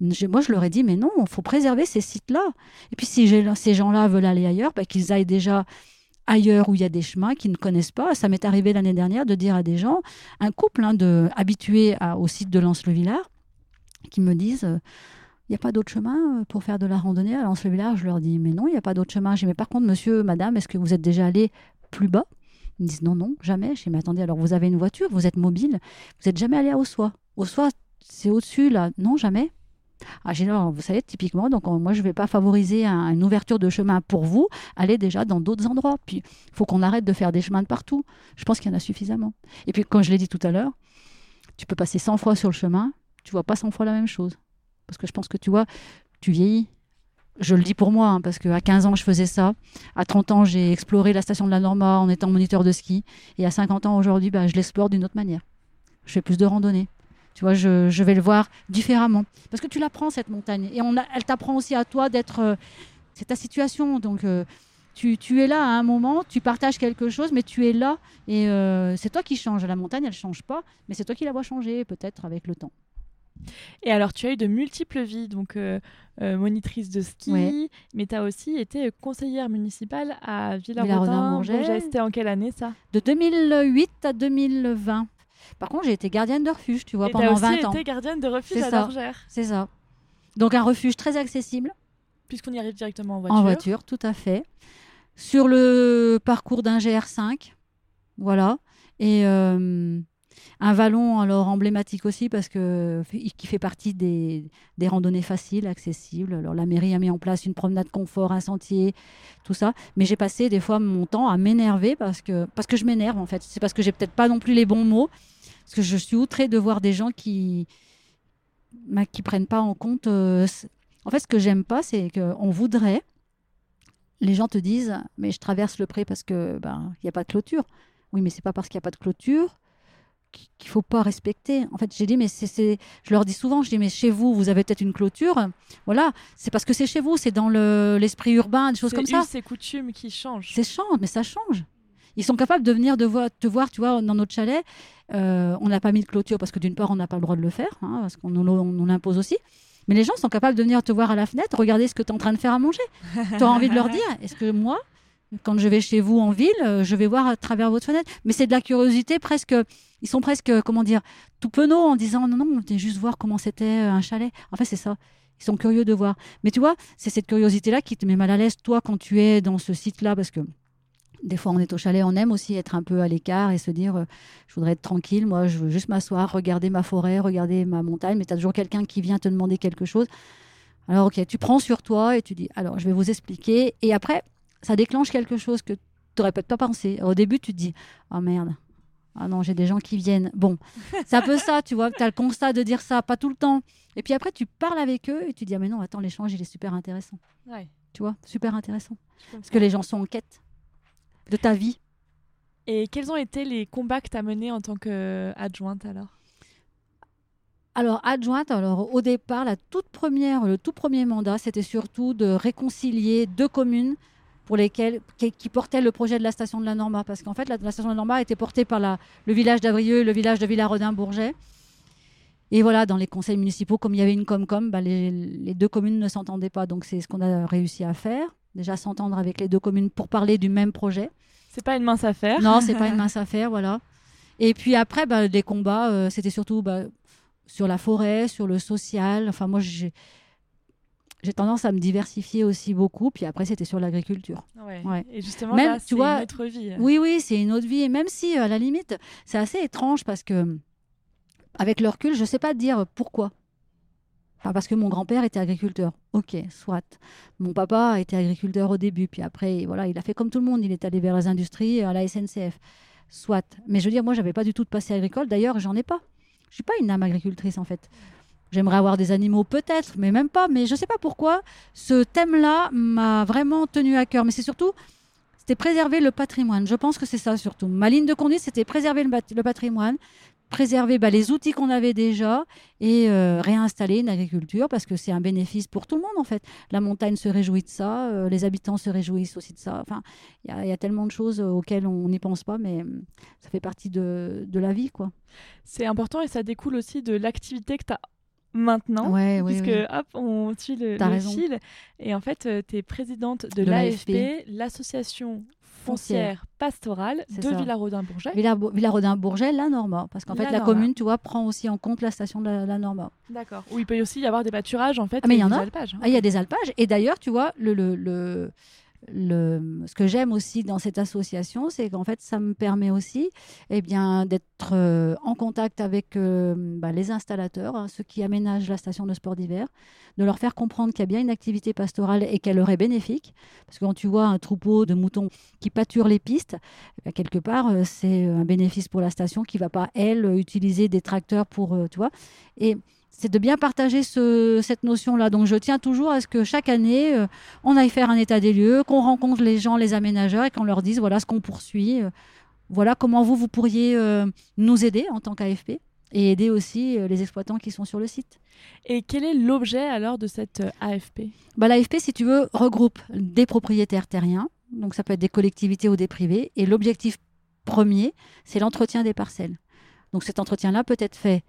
Moi, je leur ai dit, mais non, il faut préserver ces sites-là. Et puis, si ces gens-là veulent aller ailleurs, bah, qu'ils aillent déjà ailleurs où il y a des chemins qu'ils ne connaissent pas. Ça m'est arrivé l'année dernière de dire à des gens, un couple hein, de, habitué au site de Lens-le-Villard, qui me disent euh, il n'y a pas d'autre chemin euh, pour faire de la randonnée à Lens-le-Villard? Je leur dis mais non, il n'y a pas d'autre chemin. J'ai mais par contre, monsieur, madame, est-ce que vous êtes déjà allé plus bas? Ils me disent non, non, jamais. Je dis mais attendez, alors vous avez une voiture, vous êtes mobile, vous n'êtes jamais allé à Ossois. Ossois, c'est au-dessus là. Non, jamais. Ah, alors, vous savez, typiquement, donc moi je ne vais pas favoriser un- une ouverture de chemin pour vous, allez déjà dans d'autres endroits. Puis il faut qu'on arrête de faire des chemins de partout. Je pense qu'il y en a suffisamment. Et puis, comme je l'ai dit tout à l'heure, tu peux passer 100 fois sur le chemin, tu vois pas 100 fois la même chose. Parce que je pense que tu vois, tu vieillis. Je le dis pour moi, hein, parce qu'à 15 ans, je faisais ça. À 30 ans, j'ai exploré la station de la Norma en étant moniteur de ski. Et à 50 ans aujourd'hui, bah, je l'explore d'une autre manière. Je fais plus de randonnée. Tu vois, je, je vais le voir différemment. Parce que tu l'apprends, cette montagne. Et on a, elle t'apprend aussi à toi d'être... euh, c'est ta situation. Donc, euh, tu, tu es là à un moment, tu partages quelque chose, mais tu es là. Et euh, c'est toi qui changes. La montagne, elle change pas. Mais c'est toi qui la vois changer, peut-être, avec le temps. Et alors tu as eu de multiples vies, donc euh, euh, monitrice de ski, Ouais. mais tu as aussi été conseillère municipale à Villarodin, Villarodin. Bourget. C'était en quelle année ça? De 2008 à 2020. Par contre, j'ai été gardienne de refuge, tu vois, Et pendant aussi 20 ans. été gardienne de refuge C'est à ça. Lorgère, C'est ça. Donc, un refuge très accessible. puisqu'on y arrive directement en voiture. En voiture, tout à fait. Sur le parcours d'un GR5. Voilà. Et euh, un vallon, alors emblématique aussi, parce que qui fait partie des, des randonnées faciles, accessibles. Alors, la mairie a mis en place une promenade confort, un sentier, tout ça. Mais j'ai passé des fois mon temps à m'énerver parce que, parce que je m'énerve, en fait. C'est parce que j'ai peut-être pas non plus les bons mots. Parce que je suis outrée de voir des gens qui bah, qui prennent pas en compte. euh, en fait, ce que j'aime pas, c'est qu'on voudrait. Les gens te disent, mais je traverse le pré parce que ben il y a pas de clôture. Oui, mais c'est pas parce qu'il n'y a pas de clôture qu- qu'il faut pas respecter. En fait, j'ai dit, mais c'est, c'est- je leur dis souvent, je dis, mais chez vous, vous avez peut-être une clôture. Voilà, c'est parce que c'est chez vous, c'est dans le, l'esprit urbain, des choses C'est comme ça. et coutumes qui changent. C'est change, mais ça change. Ils sont capables de venir de te voir, tu vois, dans notre chalet. euh, on n'a pas mis de clôture parce que d'une part, on n'a pas le droit de le faire, hein, parce qu'on on nous l'impose aussi. Mais les gens sont capables de venir te voir à la fenêtre, regarder ce que tu es en train de faire à manger. tu as envie de leur dire, est-ce que moi, quand je vais chez vous en ville, euh, je vais voir à travers votre fenêtre? Mais c'est de la curiosité presque. Ils sont presque, comment dire, tout penauds en disant non, non, on venait juste voir comment c'était euh, un chalet. En fait, c'est ça. Ils sont curieux de voir. Mais tu vois, c'est cette curiosité-là qui te met mal à l'aise, toi, quand tu es dans ce site-là, parce que des fois, on est au chalet, on aime aussi être un peu à l'écart et se dire, euh, je voudrais être tranquille, moi, je veux juste m'asseoir, regarder ma forêt, regarder ma montagne, mais tu as toujours quelqu'un qui vient te demander quelque chose. Alors, ok, tu prends sur toi et tu dis, alors, je vais vous expliquer. Et après, ça déclenche quelque chose que tu n'aurais peut-être pas pensé. Au début, tu te dis, oh merde, ah non, j'ai des gens qui viennent. Bon, c'est un peu ça, tu vois, tu as le constat de dire ça, pas tout le temps. Et puis après, tu parles avec eux et tu dis, ah mais non, attends, l'échange, il est super intéressant. Tu vois, super intéressant. Parce que les gens sont en quête de ta vie. Et quels ont été les combats que tu as menés en tant qu'adjointe alors? Alors, adjointe, alors au départ, la toute première, le tout premier mandat, c'était surtout de réconcilier deux communes pour lesquelles, qui, portaient le projet de la station de la Norma. Parce qu'en fait, la, station de la Norma était portée par la, le village d'Avrieux et le village de Villarodin-Bourget. Et voilà, dans les conseils municipaux, comme il y avait une com-com, bah, les, les, deux communes ne s'entendaient pas. Donc, c'est ce qu'on a réussi à faire. Déjà, s'entendre avec les deux communes pour parler du même projet. C'est pas une mince affaire. Non, c'est pas une mince affaire, voilà. Et puis après, bah, des combats, euh, c'était surtout bah, sur la forêt, sur le social. Enfin, moi, j'ai j'ai tendance à me diversifier aussi beaucoup. Puis après, c'était sur l'agriculture. Ouais. Et justement, même, tu vois, une autre vie. Oui, oui, c'est une autre vie. Et même si, à la limite, c'est assez étrange parce que, avec le recul, je ne sais pas dire pourquoi. Parce que mon grand-père était agriculteur. Ok, soit. Mon papa était agriculteur au début, puis après, voilà, il a fait comme tout le monde. Il est allé vers les industries, à la SNCF. Soit. Mais je veux dire, moi, j'avais pas du tout de passé agricole. D'ailleurs, j'en ai pas. Je suis pas une âme agricultrice en fait. J'aimerais avoir des animaux peut-être, mais même pas. Mais je sais pas pourquoi ce thème-là m'a vraiment tenu à cœur. Mais c'est surtout, c'était préserver le patrimoine. Je pense que c'est ça surtout. Ma ligne de conduite, c'était préserver le, patrimoine, préserver bah, les outils qu'on avait déjà et euh, réinstaller une agriculture parce que c'est un bénéfice pour tout le monde en fait. La montagne se réjouit de ça, euh, les habitants se réjouissent aussi de ça. Enfin, il y, a tellement de choses auxquelles on n'y pense pas, mais hum, ça fait partie de, de la vie quoi. C'est important et ça découle aussi de l'activité que tu as maintenant, puisque hop, on suit le, fil. Et en fait, euh, tu es présidente de, l'AFP, l'association foncière pastorale de Villarodin-Bourget. Villarodin-Bourget, la Norma. Parce qu'en fait, la commune, tu vois, prend aussi en compte la station de la, Norma. D'accord. Où il peut aussi y avoir des pâturages, en fait. Ah, mais il y en a. Alpages, hein. ah, il y a des alpages. Et d'ailleurs, tu vois, le, le, le ce que j'aime aussi dans cette association, c'est qu'en fait, ça me permet aussi eh bien, d'être euh, en contact avec euh, bah, les installateurs, hein, ceux qui aménagent la station de sport d'hiver, de leur faire comprendre qu'il y a bien une activité pastorale et qu'elle leur est bénéfique. Parce que quand tu vois un troupeau de moutons qui pâturent les pistes, eh quelque part, euh, c'est un bénéfice pour la station qui ne va pas, elle, utiliser des tracteurs pour, tu vois. Et c'est de bien partager cette notion-là. Donc je tiens toujours à ce que chaque année, euh, on aille faire un état des lieux, qu'on rencontre les gens, les aménageurs, et qu'on leur dise voilà ce qu'on poursuit, euh, voilà comment vous, vous pourriez euh, nous aider en tant qu'AFP et aider aussi les exploitants qui sont sur le site. Et quel est l'objet alors de cette AFP? Bah, L'AFP, si tu veux, regroupe des propriétaires terriens, donc ça peut être des collectivités ou des privés, et l'objectif premier, c'est l'entretien des parcelles. Donc cet entretien-là peut être fait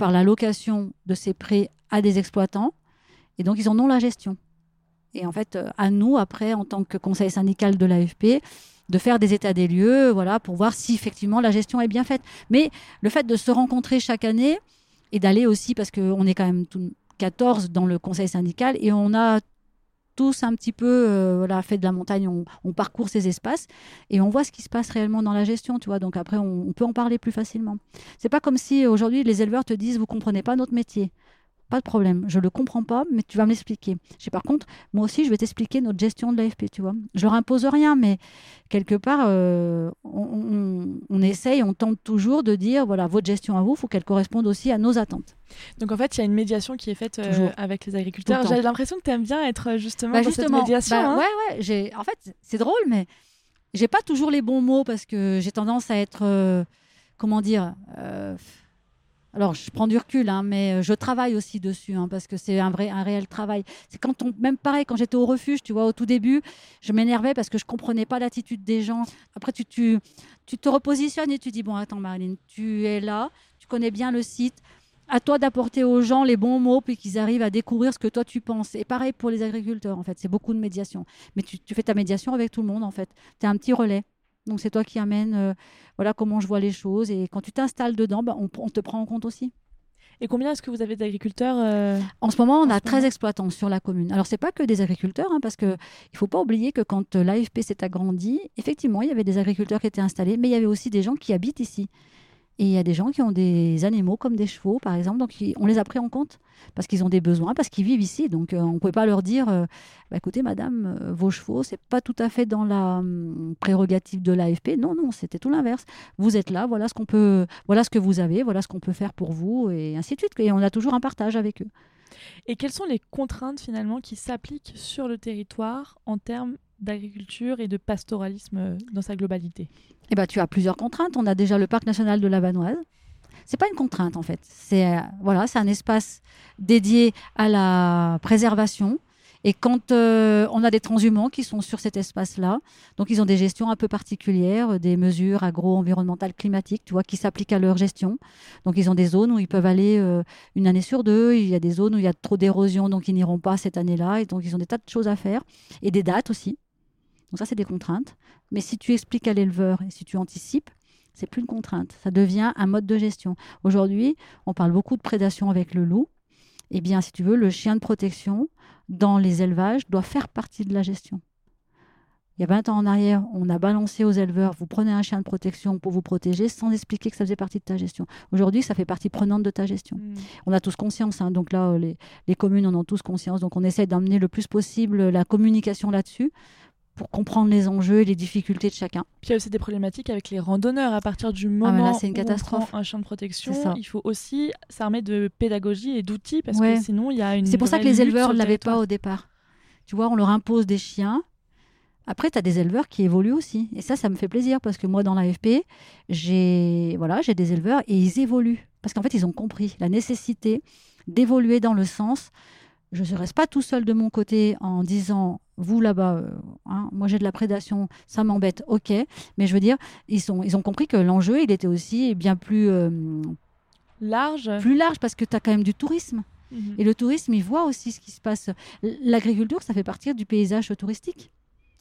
par la location de ces prêts à des exploitants. Et donc, ils en ont la gestion. Et en fait, euh, à nous, après, en tant que conseil syndical de l'AFP, de faire des états des lieux, voilà, pour voir si effectivement la gestion est bien faite. Mais le fait de se rencontrer chaque année et d'aller aussi, parce qu'on est quand même 14 dans le conseil syndical et on a un petit peu euh, voilà, fait de la montagne, on, parcourt ces espaces et on voit ce qui se passe réellement dans la gestion, tu vois. Donc après, on, peut en parler plus facilement. C'est pas comme si aujourd'hui les éleveurs te disent vous comprenez pas notre métier. Pas de problème, je le comprends pas, mais tu vas m'expliquer. Par contre, moi aussi, je vais t'expliquer notre gestion de l'AFP, tu vois. Je leur impose rien, mais quelque part, euh, on, essaye, on tente toujours de dire, voilà, votre gestion à vous, il faut qu'elle corresponde aussi à nos attentes. Donc en fait, il y a une médiation qui est faite euh, avec les agriculteurs. J'ai l'impression que tu aimes bien être euh, justement bah, dans cette médiation. Bah, hein. ouais, ouais. En fait, c'est drôle, mais j'ai pas toujours les bons mots parce que j'ai tendance à être, comment dire alors, je prends du recul, hein, mais euh, je travaille aussi dessus, hein, parce que c'est un vrai, un réel travail. C'est quand on, même pareil, quand j'étais au refuge, tu vois, au tout début, je m'énervais parce que je comprenais pas l'attitude des gens. Après, tu, tu, tu te repositionnes et tu dis bon, attends, Marilyn, tu es là, tu connais bien le site. À toi d'apporter aux gens les bons mots, puis qu'ils arrivent à découvrir ce que toi tu penses. Et pareil pour les agriculteurs, en fait, c'est beaucoup de médiation. Mais tu, tu fais ta médiation avec tout le monde, en fait. Tu es un petit relais. Donc c'est toi qui amènes euh, voilà comment je vois les choses. Et quand tu t'installes dedans, bah, on, te prend en compte aussi. Et combien est-ce que vous avez d'agriculteurs euh, En ce moment, on en a ce 13 moment? exploitants sur la commune. Alors, c'est pas que des agriculteurs, hein, parce qu'il ne faut pas oublier que quand euh, l'AFP s'est agrandi, effectivement, il y avait des agriculteurs qui étaient installés, mais il y avait aussi des gens qui habitent ici. Et il y a des gens qui ont des animaux comme des chevaux, par exemple, donc on les a pris en compte parce qu'ils ont des besoins, parce qu'ils vivent ici. Donc, euh, on ne pouvait pas leur dire, euh, Bah, écoutez, madame, euh, vos chevaux, c'est pas tout à fait dans la hum, prérogative de l'AFP. Non, non, c'était tout l'inverse. Vous êtes là, voilà ce qu'on peut, voilà ce que vous avez, voilà ce qu'on peut faire pour vous, et ainsi de suite. Et on a toujours un partage avec eux. Et quelles sont les contraintes finalement qui s'appliquent sur le territoire en termes d'agriculture et de pastoralisme euh, dans sa globalité Eh ben, tu as plusieurs contraintes. On a déjà le parc national de la Vanoise. C'est pas une contrainte en fait. C'est euh, voilà, c'est un espace dédié à la préservation. Et quand euh, on a des transhumants qui sont sur cet espace-là, donc ils ont des gestions un peu particulières, des mesures agro-environnementales climatiques, tu vois, qui s'appliquent à leur gestion. Donc ils ont des zones où ils peuvent aller une année sur deux. Il y a des zones où il y a trop d'érosion, donc ils n'iront pas cette année-là. Et donc ils ont des tas de choses à faire et des dates aussi. Donc ça, c'est des contraintes. Mais si tu expliques à l'éleveur et si tu anticipes, c'est plus une contrainte. Ça devient un mode de gestion. Aujourd'hui, on parle beaucoup de prédation avec le loup. Eh bien, si tu veux, le chien de protection dans les élevages doit faire partie de la gestion. Il y a 20 ans en arrière, on a balancé aux éleveurs, vous prenez un chien de protection pour vous protéger sans expliquer que ça faisait partie de ta gestion. Aujourd'hui, ça fait partie prenante de ta gestion. On a tous conscience, hein, donc là, euh, les, les communes en ont tous conscience. Donc on essaie d'amener le plus possible la communication là-dessus pour comprendre les enjeux et les difficultés de chacun. Puis il y a aussi des problématiques avec les randonneurs. À partir du moment Ah, là, c'est une où catastrophe. on prend un chien de protection, il faut aussi s'armer de pédagogie et d'outils parce Ouais. que sinon il y a une. C'est pour ça que les éleveurs ne l'avaient pas au départ. Tu vois, on leur impose des chiens. Après, tu as des éleveurs qui évoluent aussi. Et ça, ça me fait plaisir parce que moi, dans l'AFP, j'ai voilà, j'ai des éleveurs et ils évoluent. Parce qu'en fait, ils ont compris la nécessité d'évoluer dans le sens je ne reste pas tout seul de mon côté en disant vous là-bas, euh, hein, moi j'ai de la prédation, ça m'embête, ok. Mais je veux dire, ils, sont, ils ont compris que l'enjeu, il était aussi bien plus, euh, Large. plus large parce que tu as quand même du tourisme. Mhm. Et le tourisme, il voit aussi ce qui se passe. L'agriculture, ça fait partie du paysage touristique.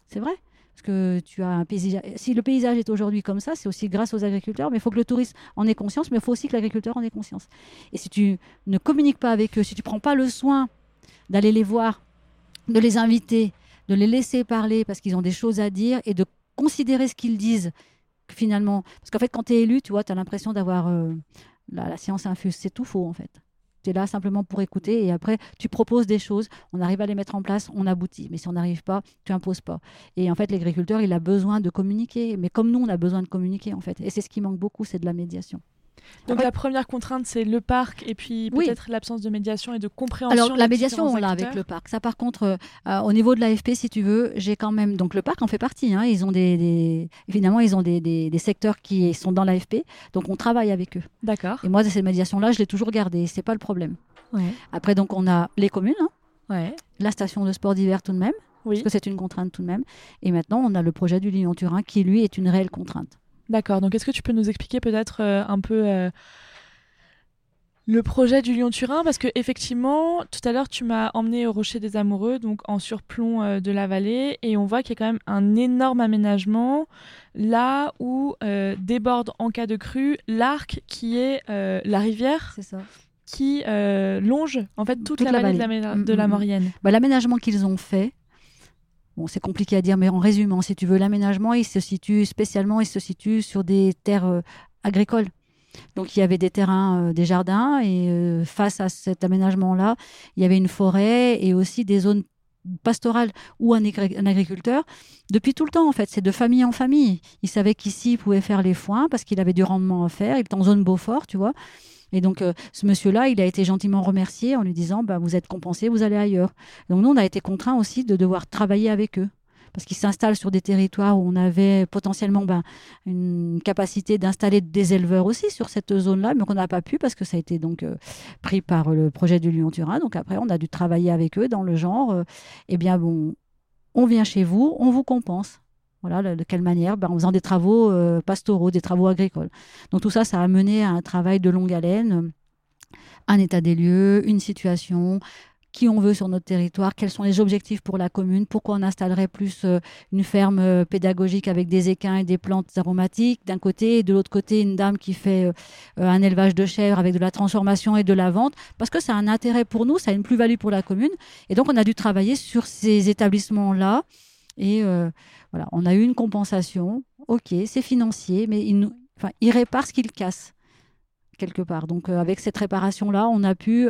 C'est vrai. Parce que tu as un paysage. Si le paysage est aujourd'hui comme ça, c'est aussi grâce aux agriculteurs. Mais il faut que le touriste en ait conscience, mais il faut aussi que l'agriculteur en ait conscience. Et si tu ne communiques pas avec eux, si tu prends pas le soin d'aller les voir, de les inviter, de les laisser parler parce qu'ils ont des choses à dire et de considérer ce qu'ils disent finalement. Parce qu'en fait, quand tu es élu, tu vois, as l'impression d'avoir euh, la, la science infuse. C'est tout faux en fait. Tu es là simplement pour écouter et après tu proposes des choses, on arrive à les mettre en place, on aboutit. Mais si on n'arrive pas, tu imposes pas. Et en fait, l'agriculteur, il a besoin de communiquer. Mais comme nous, on a besoin de communiquer en fait. Et c'est ce qui manque beaucoup, c'est de la médiation. Donc Après- la première contrainte, c'est le parc et puis Oui. peut-être l'absence de médiation et de compréhension. Alors la médiation, on l'a avec le parc. Ça, par contre, euh, euh, au niveau de l'AFP, si tu veux, j'ai quand même. Donc le parc en fait partie. hein. Ils ont des, des- évidemment, ils ont des, des- des secteurs qui sont dans l'AFP. Donc on travaille avec eux. D'accord. Et moi, cette médiation-là, je l'ai toujours gardée. C'est pas le problème. Ouais. Après, donc on a les communes, hein, Ouais. la station de sport d'hiver tout de même, Oui. parce que c'est une contrainte tout de même. Et maintenant, on a le projet du Lyon-Turin qui, lui, est une réelle contrainte. D'accord. Donc est-ce que tu peux nous expliquer peut-être euh, un peu euh, le projet du Lyon-Turin Parce que effectivement, tout à l'heure, tu m'as emmené au Rocher des Amoureux, donc en surplomb euh, de la vallée, et on voit qu'il y a quand même un énorme aménagement là où déborde en cas de crue l'arc qui est la rivière C'est ça. qui longe en fait toute, Toute la, la vallée, de la, Mm, de la mm, mm. Maurienne. Bah, l'aménagement qu'ils ont fait, c'est compliqué à dire, mais en résumant, si tu veux, l'aménagement, il se situe spécialement, il se situe sur des terres euh, agricoles. Donc il y avait des terrains, euh, des jardins, et euh, face à cet aménagement-là, il y avait une forêt et aussi des zones pastorales où un, un agriculteur, depuis tout le temps en fait, c'est de famille en famille. Il savait qu'ici il pouvait faire les foins parce qu'il avait du rendement à faire. Il était en zone Beaufort, tu vois. Et donc euh, ce monsieur-là, il a été gentiment remercié en lui disant, bah, vous êtes compensé, vous allez ailleurs. Donc nous, on a été contraints aussi de devoir travailler avec eux. Parce qu'ils s'installent sur des territoires où on avait potentiellement ben, une capacité d'installer des éleveurs aussi sur cette zone-là, mais qu'on n'a pas pu parce que ça a été donc euh, pris par le projet du Lyon-Turin. Donc après, on a dû travailler avec eux dans le genre, euh, eh bien bon, on vient chez vous, on vous compense. Voilà, de quelle manière? Ben, En faisant des travaux euh, pastoraux, des travaux agricoles. Donc tout ça, ça a mené à un travail de longue haleine, un état des lieux, une situation, qui on veut sur notre territoire, quels sont les objectifs pour la commune, pourquoi on installerait plus euh, une ferme euh, pédagogique avec des équins et des plantes aromatiques d'un côté, et de l'autre côté une dame qui fait un élevage de chèvres avec de la transformation et de la vente, parce que ça a un intérêt pour nous, ça a une plus-value pour la commune. Et donc on a dû travailler sur ces établissements-là. Et voilà, on a eu une compensation, ok, c'est financier, mais il, nous, répare ce qu'il casse quelque part. Donc avec cette réparation-là, on a pu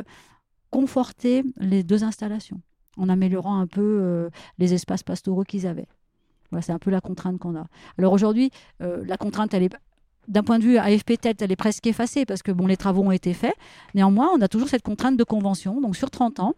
conforter les deux installations en améliorant un peu euh, les espaces pastoraux qu'ils avaient. Voilà, c'est un peu la contrainte qu'on a. Alors aujourd'hui, euh, la contrainte, elle est d'un point de vue AFP tête, elle est presque effacée parce que bon, les travaux ont été faits. Néanmoins, on a toujours cette contrainte de convention. Donc sur 30 ans,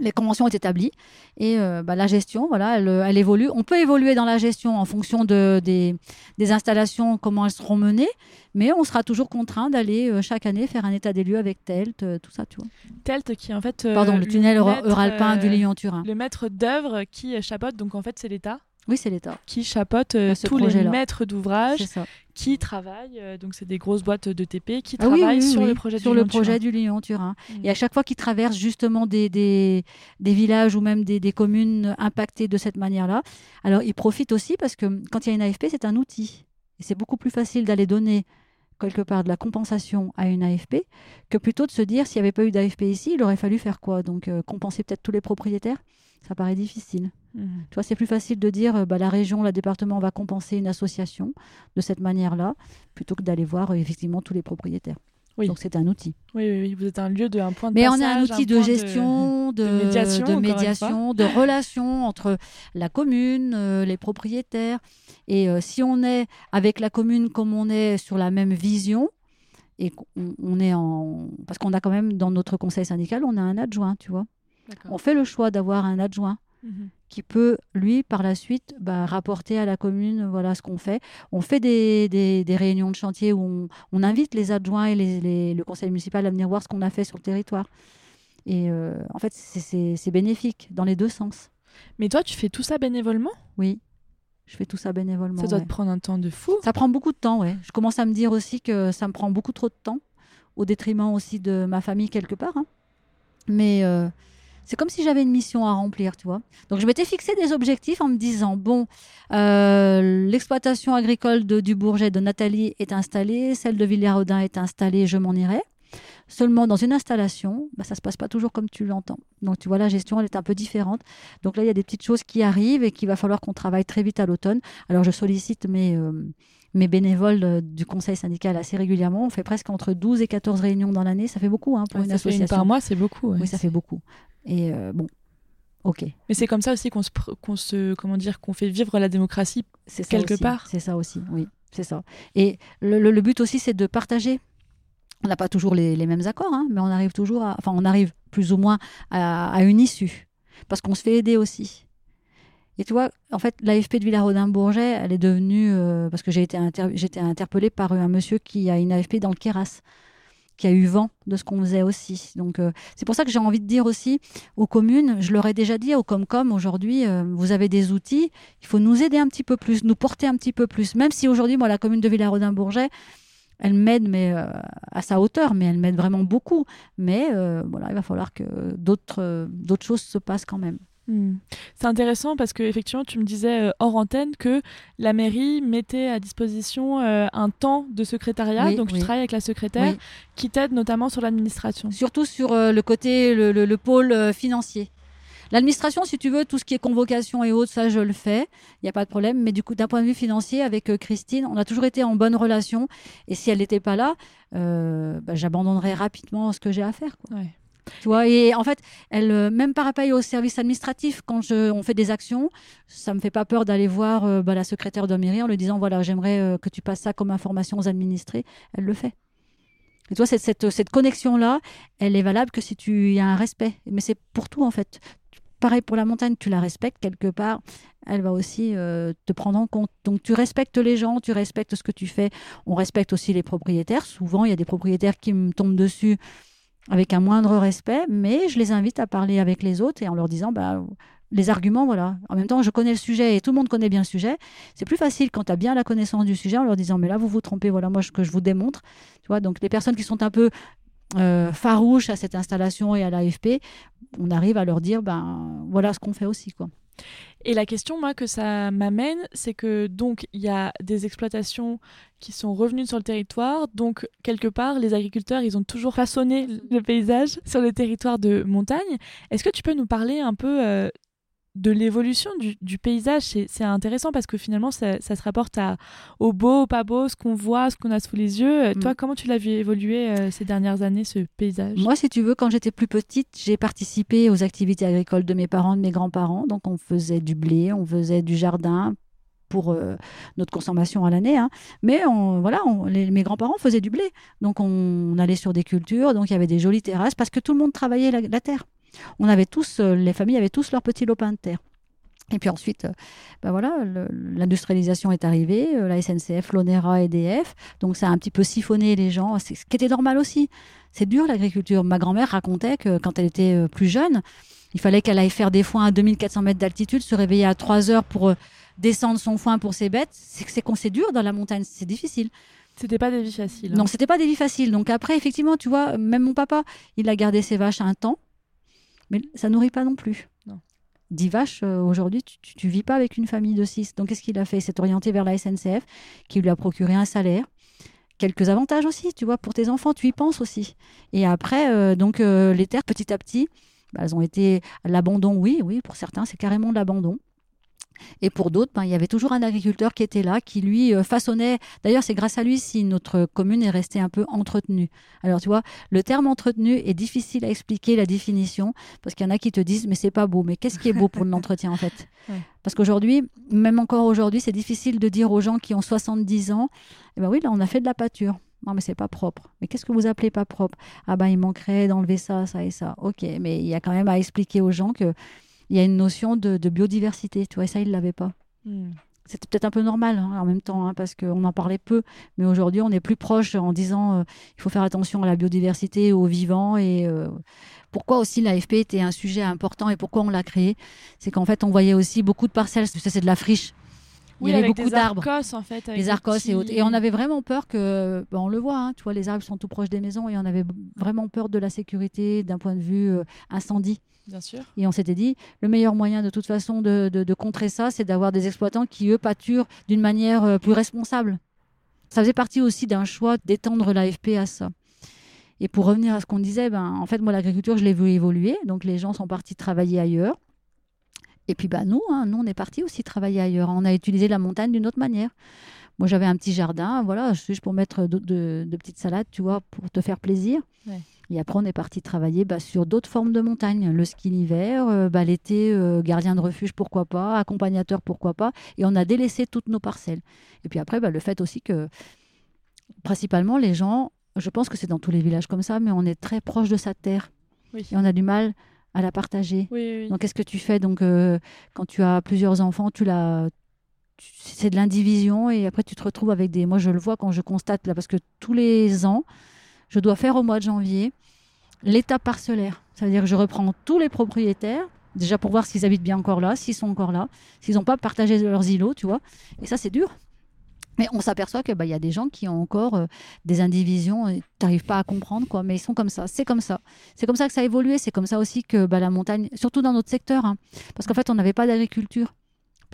les conventions sont établies et euh, bah, la gestion, voilà, elle, évolue. On peut évoluer dans la gestion en fonction de, des, installations, comment elles seront menées, mais on sera toujours contraint d'aller euh, chaque année faire un état des lieux avec TELT, euh, tout ça, tu vois. TELT qui en fait... Pardon, le tunnel Euralpin du Lyon-Turin. Le maître d'œuvre qui chapeaute, donc en fait c'est l'État oui, c'est l'État. Qui chapeaute tous les maîtres d'ouvrage qui travaillent, euh, donc c'est des grosses boîtes de TP, qui ah travaillent sur le projet sur du le projet du Lyon-Turin. Mm. Et à chaque fois qu'ils traversent justement des, des, des, villages ou même des, des communes impactées de cette manière-là, alors ils profitent aussi parce que quand il y a une AFP, c'est un outil. Et c'est beaucoup plus facile d'aller donner quelque part de la compensation à une AFP que plutôt de se dire s'il n'y avait pas eu d'AFP ici, il aurait fallu faire quoi? Donc euh, compenser peut-être tous les propriétaires? Ça paraît difficile. Mmh. Tu vois, c'est plus facile de dire euh, bah, la région, le département va compenser une association de cette manière-là, plutôt que d'aller voir euh, effectivement tous les propriétaires. Oui. Donc c'est un outil. Oui, oui, oui, vous êtes un lieu de un point de Mais on a un outil de gestion, de, de médiation, de, relation entre la commune, euh, les propriétaires. Et si on est avec la commune comme on est sur la même vision, et on est en parce qu'on a quand même dans notre conseil syndical, on a un adjoint, tu vois. On fait le choix d'avoir un adjoint mhm. qui peut, lui, par la suite, bah, rapporter à la commune voilà ce qu'on fait. On fait des, réunions de chantier où on, invite les adjoints et le conseil municipal à venir voir ce qu'on a fait sur le territoire. Et euh, en fait, c'est bénéfique dans les deux sens. Mais toi, tu fais tout ça bénévolement? Oui. Je fais tout ça bénévolement. Ça doit te prendre un temps de fou. Ça prend beaucoup de temps, ouais. Je commence à me dire aussi que ça me prend beaucoup trop de temps, au détriment aussi de ma famille quelque part. Hein. Mais euh, c'est comme si j'avais une mission à remplir, tu vois. Donc je m'étais fixé des objectifs en me disant bon, euh, l'exploitation agricole de, du Bourget de Nathalie est installée, celle de Villiers-Rodin est installée, je m'en irai. Seulement, dans une installation, bah, ça se passe pas toujours comme tu l'entends. Donc, tu vois, la gestion, elle est un peu différente. Donc là, il y a des petites choses qui arrivent et qu'il va falloir qu'on travaille très vite à l'automne. Alors, je sollicite mes, euh, mes bénévoles euh, du conseil syndical assez régulièrement. On fait presque entre 12 et 14 réunions dans l'année. Ça fait beaucoup hein, pour une association. par mois, c'est beaucoup. Oui, ça fait beaucoup. Et euh, bon, ok. Mais c'est comme ça aussi qu'on se, qu'on se, comment dire, qu'on fait vivre la démocratie quelque part. C'est ça aussi, oui, c'est ça. Et le, le, but aussi, c'est de partager. On n'a pas toujours les, les mêmes accords, hein, mais on arrive toujours à, enfin, on arrive plus ou moins à, à une issue, parce qu'on se fait aider aussi. Et tu vois, en fait, l'AFP de Villarodin-Bourget, elle est devenue, euh, parce que j'ai été, été interpellée par un monsieur qui a une AFP dans le Qui a eu vent de ce qu'on faisait aussi. Donc euh, c'est pour ça que j'ai envie de dire aussi aux communes, je leur ai déjà dit au Comcom aujourd'hui, euh, vous avez des outils, il faut nous aider un petit peu plus, nous porter un petit peu plus. Même si aujourd'hui, moi, la commune de Villarodin-Bourget, elle m'aide mais euh, à sa hauteur, mais elle m'aide vraiment beaucoup. Mais voilà, il va falloir que d'autres d'autres choses se passent quand même. Hmm. C'est intéressant parce que effectivement, tu me disais euh, hors antenne que la mairie mettait à disposition euh, un temps de secrétariat, donc tu travailles avec la secrétaire qui t'aide notamment sur l'administration. Surtout sur euh, le côté, le, pôle financier. L'administration, si tu veux, tout ce qui est convocation et autres, ça je le fais, il n'y a pas de problème. Mais du coup, d'un point de vue financier, avec Christine, on a toujours été en bonne relation. Et si elle n'était pas là, bah, j'abandonnerais rapidement ce que j'ai à faire. Quoi. Tu vois, et en fait, elle, euh, même par rapport au service administratif, quand je, on fait des actions, ça me fait pas peur d'aller voir euh, bah, la secrétaire de mairie en lui disant voilà, j'aimerais euh, que tu passes ça comme information aux administrés. Elle le fait. Et tu vois, cette, cette, cette connexion-là, elle est valable que si tu y as un respect. Mais c'est pour tout, en fait. Pareil pour la montagne, tu la respectes quelque part, elle va aussi te prendre en compte. Donc tu respectes les gens, tu respectes ce que tu fais. On respecte aussi les propriétaires. Souvent, il y a des propriétaires qui me tombent dessus avec un moindre respect, mais je les invite à parler avec les autres et en leur disant bah, les arguments, voilà. En même temps, je connais le sujet et tout le monde connaît bien le sujet. C'est plus facile quand tu as bien la connaissance du sujet en leur disant mais là, vous vous trompez, voilà, moi, ce que je vous démontre. Tu vois, donc les personnes qui sont un peu euh, farouches à cette installation et à l'AFP, on arrive à leur dire ben voilà ce qu'on fait aussi quoi. Et la question, moi, que ça m'amène, c'est que donc il y a des exploitations qui sont revenues sur le territoire, donc quelque part, les agriculteurs, ils ont toujours façonné le paysage sur le territoire de montagne. Est-ce que tu peux nous parler un peu euh, de l'évolution du, paysage, c'est intéressant parce que finalement, ça, se rapporte à, au beau, au pas beau, ce qu'on voit, ce qu'on a sous les yeux. Mm. Toi, comment tu l'as vu évoluer euh, ces dernières années, ce paysage? Moi, si tu veux, quand j'étais plus petite, j'ai participé aux activités agricoles de mes parents, de mes grands-parents. Donc, on faisait du blé, on faisait du jardin pour euh, notre consommation à l'année. Hein. Mais on, voilà, mes grands-parents faisaient du blé. Donc, on, allait sur des cultures, donc il y avait des jolies terrasses parce que tout le monde travaillait la terre. On avait tous, euh, les familles avaient tous leur petit lopin de terre. Et puis ensuite, euh, ben voilà, l'industrialisation est arrivée, euh, la SNCF, l'ONERA, EDF, donc ça a un petit peu siphonné les gens, ce qui était normal aussi. C'est dur l'agriculture. Ma grand-mère racontait que quand elle était plus jeune, il fallait qu'elle aille faire des foins à 2400 mètres d'altitude, se réveiller à 3 heures pour descendre son foin pour ses bêtes. C'est c'est dur dans la montagne, c'est difficile. C'était pas des vies faciles. Hein. Non, c'était pas des vies faciles. Donc après, effectivement, tu vois, même mon papa, il a gardé ses vaches un temps. Mais ça nourrit pas non plus. Non. 10 vaches, euh, aujourd'hui, tu, ne vis pas avec une famille de 6. Donc, qu'est-ce qu'il a fait? Il s'est orienté vers la SNCF, qui lui a procuré un salaire, quelques avantages aussi, tu vois, pour tes enfants, tu y penses aussi. Et après, euh, donc, euh, les terres, petit à petit, bah, elles ont été l'abandon, oui, oui, pour certains, c'est carrément de l'abandon. Et pour d'autres, ben, il y avait toujours un agriculteur qui était là, qui lui euh, façonnait. D'ailleurs, c'est grâce à lui si notre commune est restée un peu entretenue. Alors, tu vois, le terme entretenu est difficile à expliquer la définition parce qu'il y en a qui te disent, mais c'est pas beau. Mais qu'est-ce qui est beau pour l'entretien en fait? Parce qu'aujourd'hui, même encore aujourd'hui, c'est difficile de dire aux gens qui ont 70 ans, eh ben oui, là, on a fait de la pâture. Non, mais c'est pas propre. Mais qu'est-ce que vous appelez pas propre? Ah ben, il manquerait d'enlever ça, ça et ça. Ok, mais il y a quand même à expliquer aux gens que il y a une notion de, biodiversité. Tu vois, ça, il ne l'avait pas. Hmm. C'était peut-être un peu normal hein, en même temps, hein, parce qu'on en parlait peu. Mais aujourd'hui, on est plus proche en disant euh, il faut faire attention à la biodiversité, aux vivants. Et euh, pourquoi aussi l'AFP était un sujet important et pourquoi on l'a créé C'est qu'en fait, on voyait aussi beaucoup de parcelles. Ça, c'est de la friche. Il y avait beaucoup d'arbres. en fait. Les arcos et autres. Et on avait vraiment peur que, on le voit, hein, tu vois, les arbres sont tout proches des maisons et on avait vraiment peur de la sécurité d'un point de vue euh, incendie. Bien sûr. Et on s'était dit, le meilleur moyen de toute façon de, de, contrer ça, c'est d'avoir des exploitants qui, eux, pâturent d'une manière euh, plus responsable. Ça faisait partie aussi d'un choix d'étendre l'AFP à ça. Et pour revenir à ce qu'on disait, ben, en fait, moi, l'agriculture, je l'ai vu évoluer. Donc, les gens sont partis travailler ailleurs. Et puis, ben, nous, hein, nous, on est partis aussi travailler ailleurs. On a utilisé la montagne d'une autre manière. Moi, j'avais un petit jardin, voilà, juste pour mettre de, de, petites salades, tu vois, pour te faire plaisir. Et après, on est parti travailler bah, sur d'autres formes de montagne. Le ski l'hiver, euh, bah, l'été, euh, gardien de refuge, pourquoi pas, accompagnateur, pourquoi pas. Et on a délaissé toutes nos parcelles. Et puis après, bah, le fait aussi que, principalement, les gens, je pense que c'est dans tous les villages comme ça, mais on est très proche de sa terre. Et on a du mal à la partager. Donc, qu'est-ce que tu fais? Donc, euh, quand tu as plusieurs enfants, tu la c'est de l'indivision et après tu te retrouves avec des moi je le vois quand je constate là parce que tous les ans je dois faire au mois de janvier l'état parcellaire. Ça veut dire que je reprends tous les propriétaires, déjà pour voir s'ils habitent bien encore là, s'ils sont encore là, s'ils n'ont pas partagé leurs îlots, tu vois. Et ça, c'est dur. Mais on s'aperçoit qu'il bah, y a des gens qui ont encore euh, des indivisions, tu n'arrives pas à comprendre, quoi, mais ils sont comme ça. C'est comme ça. C'est comme ça que ça a évolué. C'est comme ça aussi que bah, la montagne, surtout dans notre secteur, hein, parce qu'en fait, on n'avait pas d'agriculture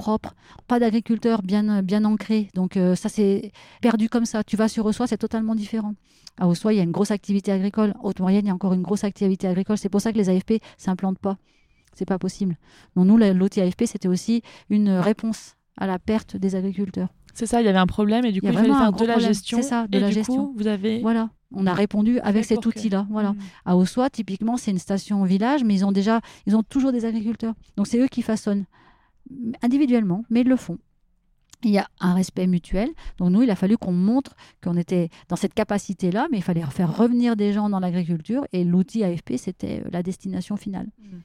propre, pas d'agriculteurs bien, bien ancrés. Donc euh, ça c'est perdu comme ça. Tu vas sur Ossois, c'est totalement différent. À Ossois, il y a une grosse activité agricole. Haute-Maurienne, il y a encore une grosse activité agricole. C'est pour ça que les AFP s'implantent pas. C'est pas possible. Donc nous, l'outil AFP, c'était aussi une réponse à la perte des agriculteurs. C'est ça, il y avait un problème et du coup, il, fallait faire de la gestion. C'est ça, de et la du gestion. Coup, vous avez. Voilà, on a répondu avec cet outil-là. Voilà. Hmm. À Ossois, typiquement, c'est une station village, mais ils ont déjà, ils ont toujours des agriculteurs. Donc c'est eux qui façonnent individuellement, mais ils le font. Il y a un respect mutuel. Donc nous, il a fallu qu'on montre qu'on était dans cette capacité-là, mais il fallait faire revenir des gens dans l'agriculture et l'outil AFP, c'était euh, la destination finale. Mmh.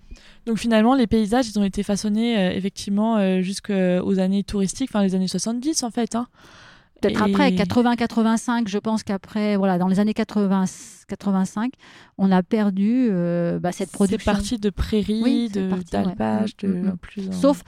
Donc finalement, les paysages, ils ont été façonnés euh, effectivement euh, jusqu'aux années touristiques, enfin les années 70 en fait. Hein. Peut-être après, 80-85, je pense qu'après, voilà, dans les années 80, 85, on a perdu bah, cette production. C'est parti de prairies, de, de, plus Sauf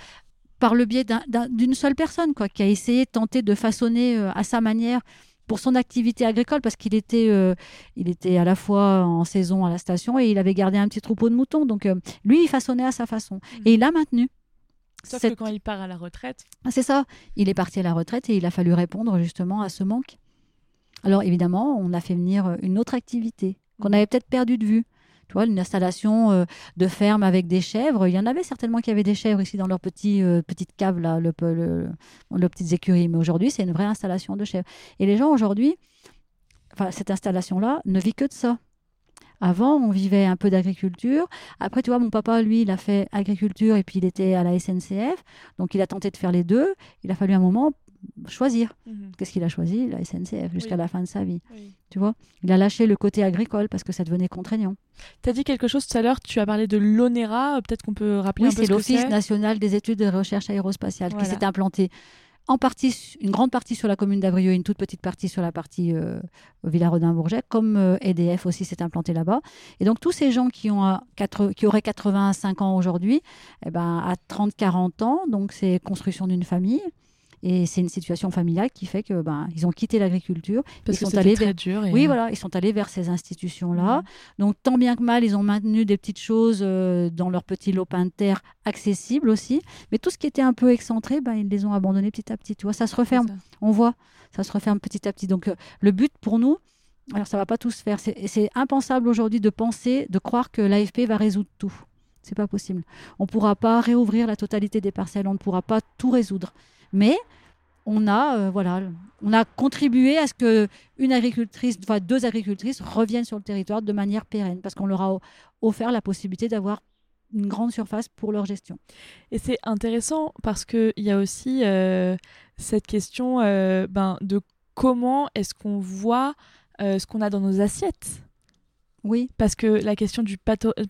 par le biais d'une seule personne quoi, qui a essayé de tenter de façonner euh, à sa manière pour son activité agricole, parce qu'il était, euh, il était à la fois en saison à la station et il avait gardé un petit troupeau de moutons. Donc euh, lui, il façonnait à sa façon. Et il a maintenu. Sauf cette- que quand il part à la retraite, Ah, C'est ça. Il est parti à la retraite et il a fallu répondre justement à ce manque. Alors évidemment, on a fait venir une autre activité qu'on avait peut-être perdu de vue. Tu vois, une installation euh, de ferme avec des chèvres. Il y en avait certainement qui avaient des chèvres ici dans leur petit, euh, petite cave, là, le, petites écuries. Mais aujourd'hui, c'est une vraie installation de chèvres. Et les gens aujourd'hui, cette installation-là ne vit que de ça. Avant, on vivait un peu d'agriculture. Après, tu vois, mon papa, lui, il a fait agriculture et puis il était à la SNCF. Donc, il a tenté de faire les deux. Il a fallu un moment choisir. Qu'est-ce qu'il a choisi? La SNCF jusqu'à Oui. la fin de sa vie. Oui. Tu vois? Il a lâché le côté agricole parce que ça devenait contraignant. Tu as dit quelque chose tout à l'heure, tu as parlé de l'ONERA, peut-être qu'on peut rappeler Oui, un peu c'est ce l'Office national des études de recherche aérospatiale Voilà. qui s'est implanté en partie, une grande partie sur la commune d'Avrieux et une toute petite partie sur la partie euh, Villarodin-Bourget, comme euh, EDF aussi s'est implanté là-bas. Et donc tous ces gens qui, ont, euh, quatre- qui auraient 85 ans aujourd'hui, eh ben, à 30-40 ans, donc c'est construction d'une famille. Et c'est une situation familiale qui fait que ben, ils ont quitté l'agriculture. Parce ils que sont allés très vers dur. et- oui, voilà, ils sont allés vers ces institutions-là. Donc, tant bien que mal, ils ont maintenu des petites choses euh, dans leur petit lopin de terre accessibles aussi. Mais tout ce qui était un peu excentré, ben, ils les ont abandonnés petit à petit. Tu vois, ça se referme. ça. On voit, ça se referme petit à petit. Donc, euh, le but pour nous, alors ça va pas tout se faire. C'est impensable aujourd'hui de penser, de croire que l'AFP va résoudre tout. C'est pas possible. On pourra pas réouvrir la totalité des parcelles. On ne pourra pas tout résoudre. Mais on a, euh, voilà, on a contribué à ce que une agricultrice, enfin deux agricultrices reviennent sur le territoire de manière pérenne, parce qu'on leur a offert la possibilité d'avoir une grande surface pour leur gestion. Et c'est intéressant parce qu'il y a aussi euh, cette question euh, ben, de comment est-ce qu'on voit ce qu'on a dans nos assiettes. Oui, Parce que la question du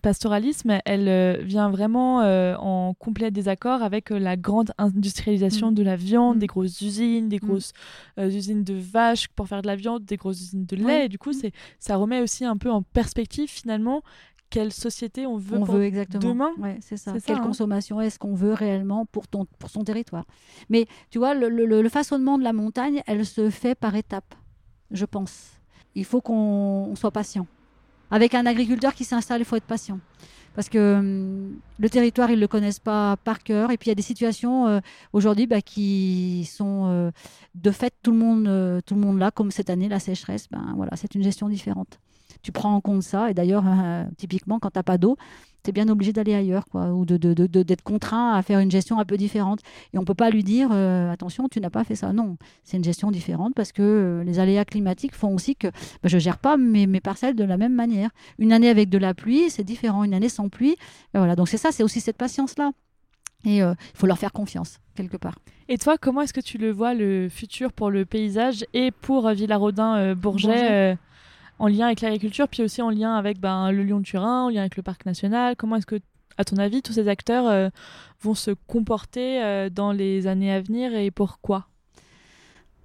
pastoralisme, elle euh, vient vraiment euh, en complet désaccord avec euh, la grande industrialisation Mm. de la viande, Mm. des grosses usines, des Mm. grosses euh, usines de vaches pour faire de la viande, des grosses usines de lait. Et du coup, c'est, ça remet aussi un peu en perspective finalement quelle société on veut on pour veut exactement. demain. Ouais, c'est ça. C'est ça, Quelle hein. consommation est-ce qu'on veut réellement pour, ton, pour son territoire Mais tu vois, le, le- le façonnement de la montagne, elle se fait par étapes, je pense. Il faut qu'on on soit patient. Avec un agriculteur qui s'installe, il faut être patient. Parce que hum, le territoire, ils ne le connaissent pas par cœur. Et puis, il y a des situations euh, aujourd'hui bah, qui sont euh, de fait tout le, monde, euh, tout le monde là, comme cette année, la sécheresse. Ben, voilà, c'est une gestion différente. Tu prends en compte ça. Et d'ailleurs, euh, typiquement, quand tu n'as pas d'eau, tu es bien obligé d'aller ailleurs, quoi, ou de, de- de- de- d'être contraint à faire une gestion un peu différente. Et on ne peut pas lui dire, euh, attention, tu n'as pas fait ça. Non, c'est une gestion différente parce que euh, les aléas climatiques font aussi que bah, je ne gère pas mes, mes parcelles de la même manière. Une année avec de la pluie, c'est différent. Une année sans pluie, ben voilà. Donc c'est ça, c'est aussi cette patience-là. Et euh, il faut leur faire confiance, quelque part. Et toi, comment est-ce que tu le vois, le futur pour le paysage et pour Villarodin-Bourget Bourget. euh, en lien avec l'agriculture, puis aussi en lien avec ben, le Lyon-Turin, en lien avec le parc national. Comment est-ce que, à ton avis, tous ces acteurs euh, vont se comporter euh, dans les années à venir et pourquoi?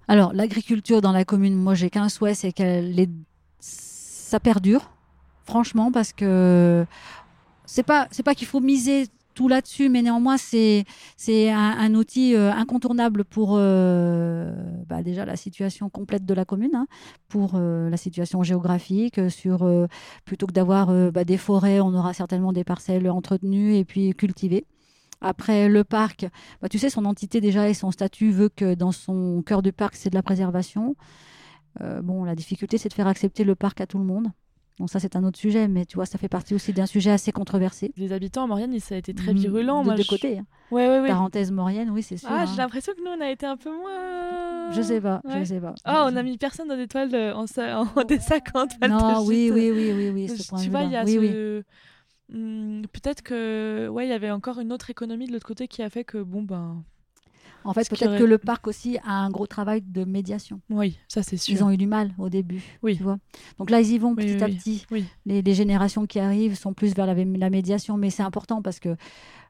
Alors, l'agriculture dans la commune, moi, j'ai qu'un souhait, c'est qu'elle ça perdure, franchement, parce que c'est pas, pas qu'il faut miser tout là-dessus, mais néanmoins, c'est, un, un outil euh, incontournable pour euh, bah, déjà la situation complète de la commune, hein, pour euh, la situation géographique. Sur, plutôt que d'avoir bah, des forêts, on aura certainement des parcelles entretenues et puis cultivées. Après le parc, bah, tu sais, son entité déjà et son statut veut que dans son cœur du parc, c'est de la préservation. Bon, la difficulté, c'est de faire accepter le parc à tout le monde. Donc ça, c'est un autre sujet, mais tu vois, ça fait partie aussi d'un sujet assez controversé. Les habitants en Maurienne, ça a été très Mm, virulent. De moi, deux je- côtés. hein. Ouais, ouais, ouais. Parenthèse Maurienne, oui, c'est sûr. Ah, hein. j'ai l'impression que nous, on a été un peu moins. Je sais pas, je sais pas. Ah, on a mis personne dans des toiles euh, en, sa- en des sacs en toile de Non, oui, chute. oui, oui, oui, oui, ce point tu de vois, il y a oui, oui. ce. Hmm, Peut-être que ouais, il y avait encore une autre économie de l'autre côté qui a fait que bon ben En fait, peut-être aurait- que le parc aussi a un gros travail de médiation. oui, ça c'est sûr. Ils ont eu du mal au début. Oui. Tu vois. Donc là, ils y vont petit oui, à oui. petit. Oui. Les, les générations qui arrivent sont plus vers la, la médiation, mais c'est important parce que.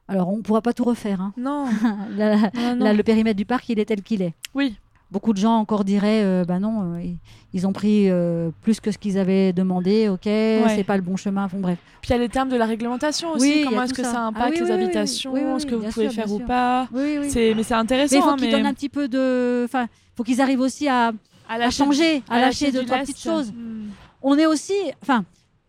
Alors, on ne pourra pas tout refaire. hein. Non, Là, non, non. là, le périmètre du parc, il est tel qu'il est. Oui, Beaucoup de gens encore diraient, euh, bah non, euh, ils, ont pris euh, plus que ce qu'ils avaient demandé, ok, c'est pas le bon chemin, bon bref. puis il y a les termes de la réglementation aussi. Oui, Comment est-ce que ça. ça Ah impacte oui, les oui, habitations, ce que vous pouvez sûr, faire ou sûr. pas Oui, oui. C'est mais c'est Mais intéressant. il faut hein, qu'ils mais- donnent un petit peu de... Enfin, il faut qu'ils arrivent aussi à, à, changer, à, lâcher, deux, trois petites choses. Hmm. On est aussi, enfin,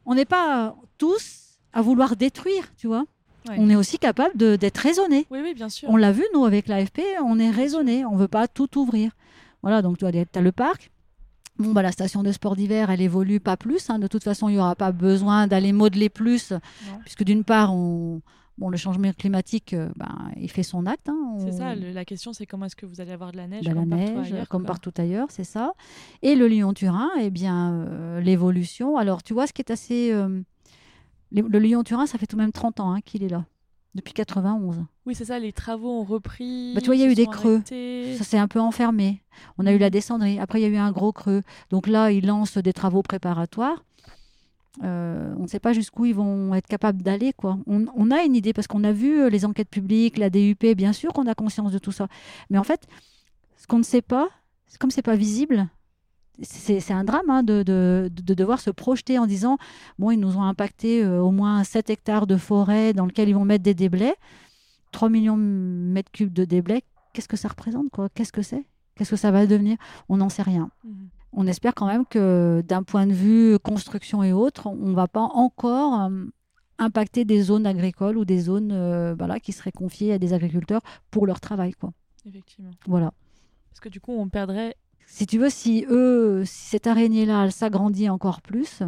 on n'est pas tous à vouloir détruire, tu vois. On est aussi capable d'être raisonné. Oui, oui, bien sûr. On l'a vu, nous, avec l'AFP, on est raisonné. On ne veut pas tout ouvrir. Voilà, donc tu as le parc. Bon, bah, la station de sport d'hiver, elle évolue pas plus. Hein. De toute façon, il n'y aura pas besoin d'aller modeler plus, puisque d'une part, on, Bon, le changement climatique, euh, ben, il fait son acte. Hein. C'est ça, la question c'est comment est-ce que vous allez avoir de la neige De ben, comme la neige, ailleurs, comme partout ailleurs, c'est ça. Et le Lyon-Turin, eh bien, euh, l'évolution. Alors, tu vois, ce qui est assez... Euh, le Lyon-Turin, ça fait tout de même 30 ans hein, qu'il est là, depuis 91. Oui, c'est ça, les travaux ont repris. Bah, tu vois, il y a eu des creux. Ça s'est un peu enfermé. On a eu la descendrie. Après, il y a eu un gros creux. Donc là, ils lancent des travaux préparatoires. Euh, on ne sait pas jusqu'où ils vont être capables d'aller. quoi. On, a une idée parce qu'on a vu euh, les enquêtes publiques, la DUP, bien sûr qu'on a conscience de tout ça. Mais en fait, ce qu'on ne sait pas, comme c'est pas visible, c'est un drame hein, de, devoir se projeter en disant bon, ils nous ont impacté euh, au moins 7 hectares de forêt dans lequel ils vont mettre des déblais, 3 millions de mètres cubes de déblais. Qu'est-ce que ça représente quoi? Qu'est-ce que c'est? Qu'est-ce que ça va devenir? On n'en sait rien. Mmh on espère quand même que d'un point de vue construction et autres, on ne va pas encore euh, impacter des zones agricoles ou des zones euh, qui seraient confiées à des agriculteurs pour leur travail. Quoi. Effectivement. Voilà. Parce que du coup, on perdrait. Si tu veux, si eux, si cette araignée-là, elle s'agrandit encore plus,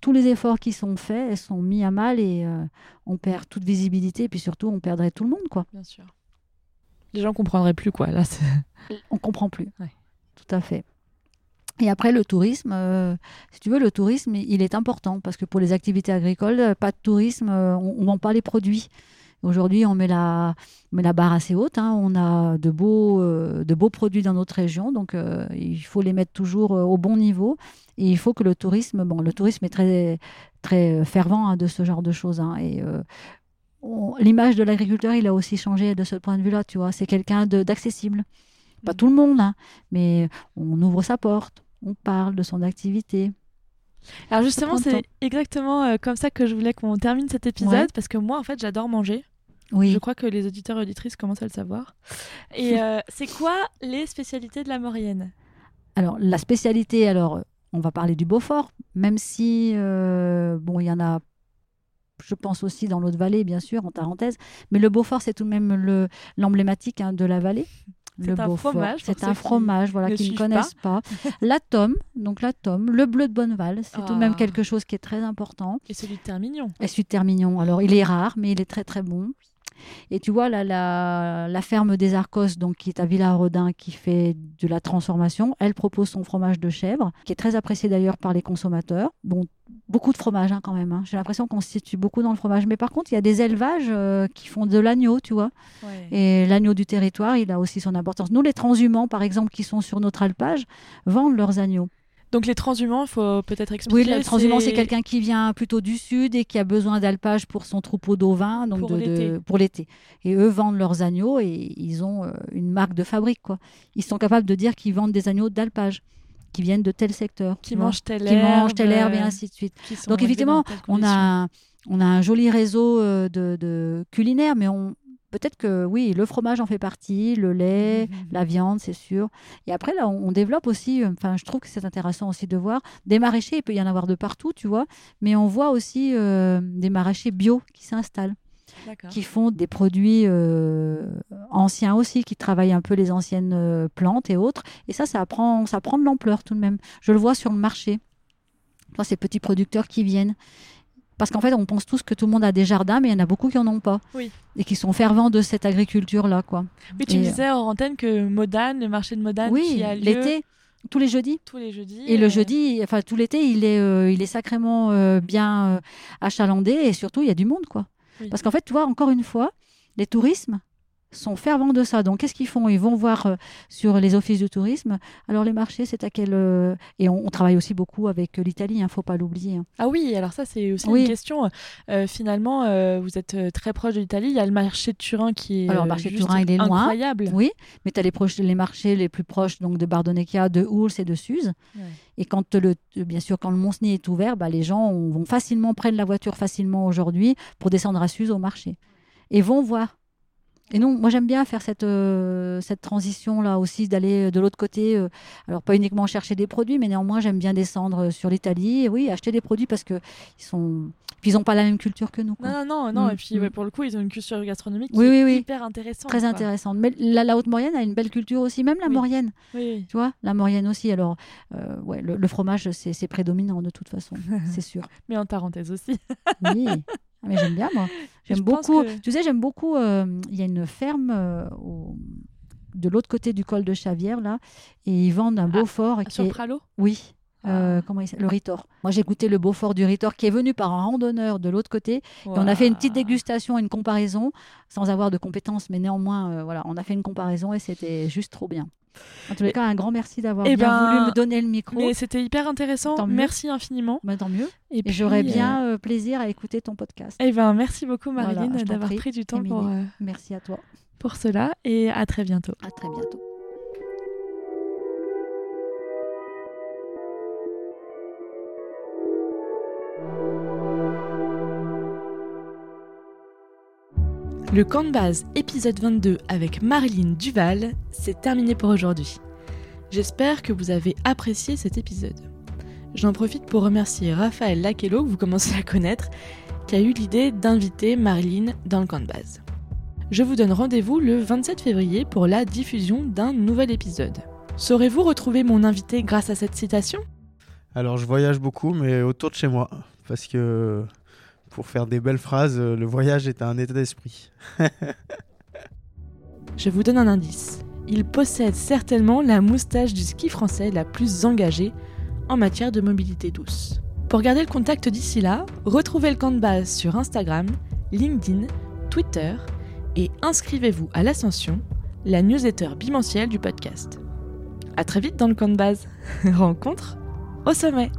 tous les efforts qui sont faits, sont mis à mal et euh, on perd toute visibilité et puis surtout, on perdrait tout le monde. quoi. Bien sûr. Les gens comprendraient plus, quoi. Là, on comprend plus. Tout à fait. Et après, le tourisme, euh, si tu veux, le tourisme, il est important parce que pour les activités agricoles, pas de tourisme, euh, on ne vend pas les produits. Aujourd'hui, on met la, met la barre assez haute. Hein. On a de beaux, de beaux produits dans notre région, donc il faut les mettre toujours au bon niveau. Et il faut que le tourisme, bon, le tourisme est très, très fervent hein, de ce genre de choses. Hein. et l'image de l'agriculteur, il a aussi changé de ce point de vue-là. Tu vois, c'est quelqu'un d'accessible. Pas mmh. tout le monde, mais on ouvre sa porte on parle de son activité. Alors justement, c'est exactement euh, comme ça que je voulais qu'on termine cet épisode, parce que moi, en fait, j'adore manger. Oui. Je crois que les auditeurs et auditrices commencent à le savoir. Et euh, c'est quoi les spécialités de la Maurienne? Alors, la spécialité, alors, on va parler du Beaufort, même si, euh, bon, il y en a je pense aussi dans l'autre vallée, bien sûr, en parenthèse. Mais le Beaufort, c'est tout de même l'emblématique hein, de la vallée. C'est un fromage. C'est un fromage, voilà, qui ne connaissent pas. la tome, donc la tome, le bleu de Bonneval, c'est tout de même ah. quelque chose qui est très important. Et celui de Termignon. Et celui de Termignon. Alors, il est rare, mais il est très très bon. Et tu vois, la, la, ferme des Arcos, donc, qui est à Villarodin, qui fait de la transformation, elle propose son fromage de chèvre, qui est très apprécié d'ailleurs par les consommateurs. Bon, beaucoup de fromage hein, quand même. Hein. J'ai l'impression qu'on se situe beaucoup dans le fromage. Mais par contre, il y a des élevages euh, qui font de l'agneau, tu vois. Et l'agneau du territoire, il a aussi son importance. Nous, les transhumants, par exemple, qui sont sur notre alpage, vendent leurs agneaux. Donc les transhumants, il faut peut-être expliquer. Oui, le transhumant, c'est quelqu'un qui vient plutôt du sud et qui a besoin d'alpage pour son troupeau d'ovins, donc pour l'été. Et eux vendent leurs agneaux et ils ont euh, une marque de fabrique. Quoi. Ils sont capables de dire qu'ils vendent des agneaux d'alpage qui viennent de tel secteur. Qui mangent telle herbe. Qui mangent telle herbe et ainsi de suite. Donc effectivement, on a, on a un joli réseau euh, de, de culinaire, mais on, peut-être que oui, le fromage en fait partie, le lait, mmh, mmh, mmh. la viande, c'est sûr. Et après, là, on, développe aussi, euh, enfin, je trouve que c'est intéressant aussi de voir des maraîchers, il peut y en avoir de partout, tu vois, mais on voit aussi euh, des maraîchers bio qui s'installent qui font des produits euh, anciens aussi, qui travaillent un peu les anciennes plantes et autres. Et ça, ça prend, ça prend de l'ampleur tout de même. Je le vois sur le marché. ces petits producteurs qui viennent parce qu'en fait, on pense tous que tout le monde a des jardins, mais il y en a beaucoup qui n'en ont pas. Et qui sont fervents de cette agriculture-là. Quoi. Oui, tu me disais hors antenne que Modane, le marché de Modane, oui, qui a lieu... l'été. Tous les jeudis. Tous les jeudis. Et le jeudi, enfin tout l'été, il est, euh, il est sacrément euh, bien euh, achalandé et surtout il y a du monde quoi. Parce qu'en fait, tu vois, encore une fois, les tourismes, sont fervents de ça. Donc, qu'est-ce qu'ils font? Ils vont voir euh, sur les offices de tourisme. Alors, les marchés, c'est à quel. Euh, et on, travaille aussi beaucoup avec l'Italie, il hein, ne faut pas l'oublier. Hein. Ah oui, alors ça, c'est aussi une question. Euh, finalement, vous êtes très proche de l'Italie. Il y a le marché de Turin qui est. Alors, le marché de Turin, il est incroyable. loin. Oui, mais tu as les, les marchés les plus proches donc de Bardonecchia, de Houls et de Suse. Et quand le, bien sûr, quand le Mont-Cenis est ouvert, bah, les gens vont facilement prendre la voiture facilement aujourd'hui pour descendre à Suse au marché. Et vont voir et non, moi j'aime bien faire cette, euh, cette transition-là aussi, d'aller de l'autre côté. euh, alors, pas uniquement chercher des produits, mais néanmoins, j'aime bien descendre sur l'Italie. Et oui, acheter des produits parce qu'ils sont... puis ils n'ont pas la même culture que nous. quoi. Non, non, non. Mm, Et puis, mm. ouais, pour le coup, ils ont une culture gastronomique Oui, qui est oui, hyper intéressante. Très quoi. intéressante. Mais la, la Haute-Maurienne a une belle culture aussi, même la Oui. Maurienne. Oui, Tu vois, la Maurienne aussi. Alors, euh, ouais, le, le fromage, c'est c'est prédominant de toute façon, c'est sûr. mais en parenthèse aussi. Oui. Ah, Mais j'aime bien, moi. J'aime beaucoup. que- Tu sais, j'aime beaucoup. euh, Il y a une ferme euh, au- de l'autre côté du col de Chavière, là, et ils vendent un Ah, Beaufort. qui Sur est... Pralo Oui. euh, Ah. comment il s'appelle? Le Ritor. Moi, j'ai goûté le Beaufort du Ritor qui est venu par un randonneur de l'autre côté. Et on a fait une petite dégustation, une comparaison, sans avoir de compétences, mais néanmoins, euh, voilà, on a fait une comparaison et c'était juste trop bien. En tous les Et- cas, un grand merci d'avoir Eh bien ben, voulu me donner le micro. Mais c'était hyper intéressant. Tant. Merci infiniment. Bah, tant mieux. Et, Et j'aurais euh, bien euh, plaisir à écouter ton podcast. Eh ben, merci beaucoup, Marilyn, d'avoir pris du temps Émilie. pour, euh, Merci à toi. pour cela. Et à très bientôt. À très bientôt. Le camp de base épisode 22 avec Marilyn Duval, c'est terminé pour aujourd'hui. J'espère que vous avez apprécié cet épisode. J'en profite pour remercier Raphaël Lakello, que vous commencez à connaître, qui a eu l'idée d'inviter Marilyn dans le camp de base. Je vous donne rendez-vous le 27 février pour la diffusion d'un nouvel épisode. Saurez-vous retrouver mon invité grâce à cette citation? Alors je voyage beaucoup, mais autour de chez moi. Parce que pour faire des belles phrases, euh, le voyage est un état d'esprit. Je vous donne un indice. Il possède certainement la moustache du ski français la plus engagée en matière de mobilité douce. Pour garder le contact d'ici là, retrouvez le camp de base sur Instagram, LinkedIn, Twitter et inscrivez-vous à l'Ascension, la newsletter bimensuelle du podcast. À très vite dans le camp de base. Rencontre au sommet.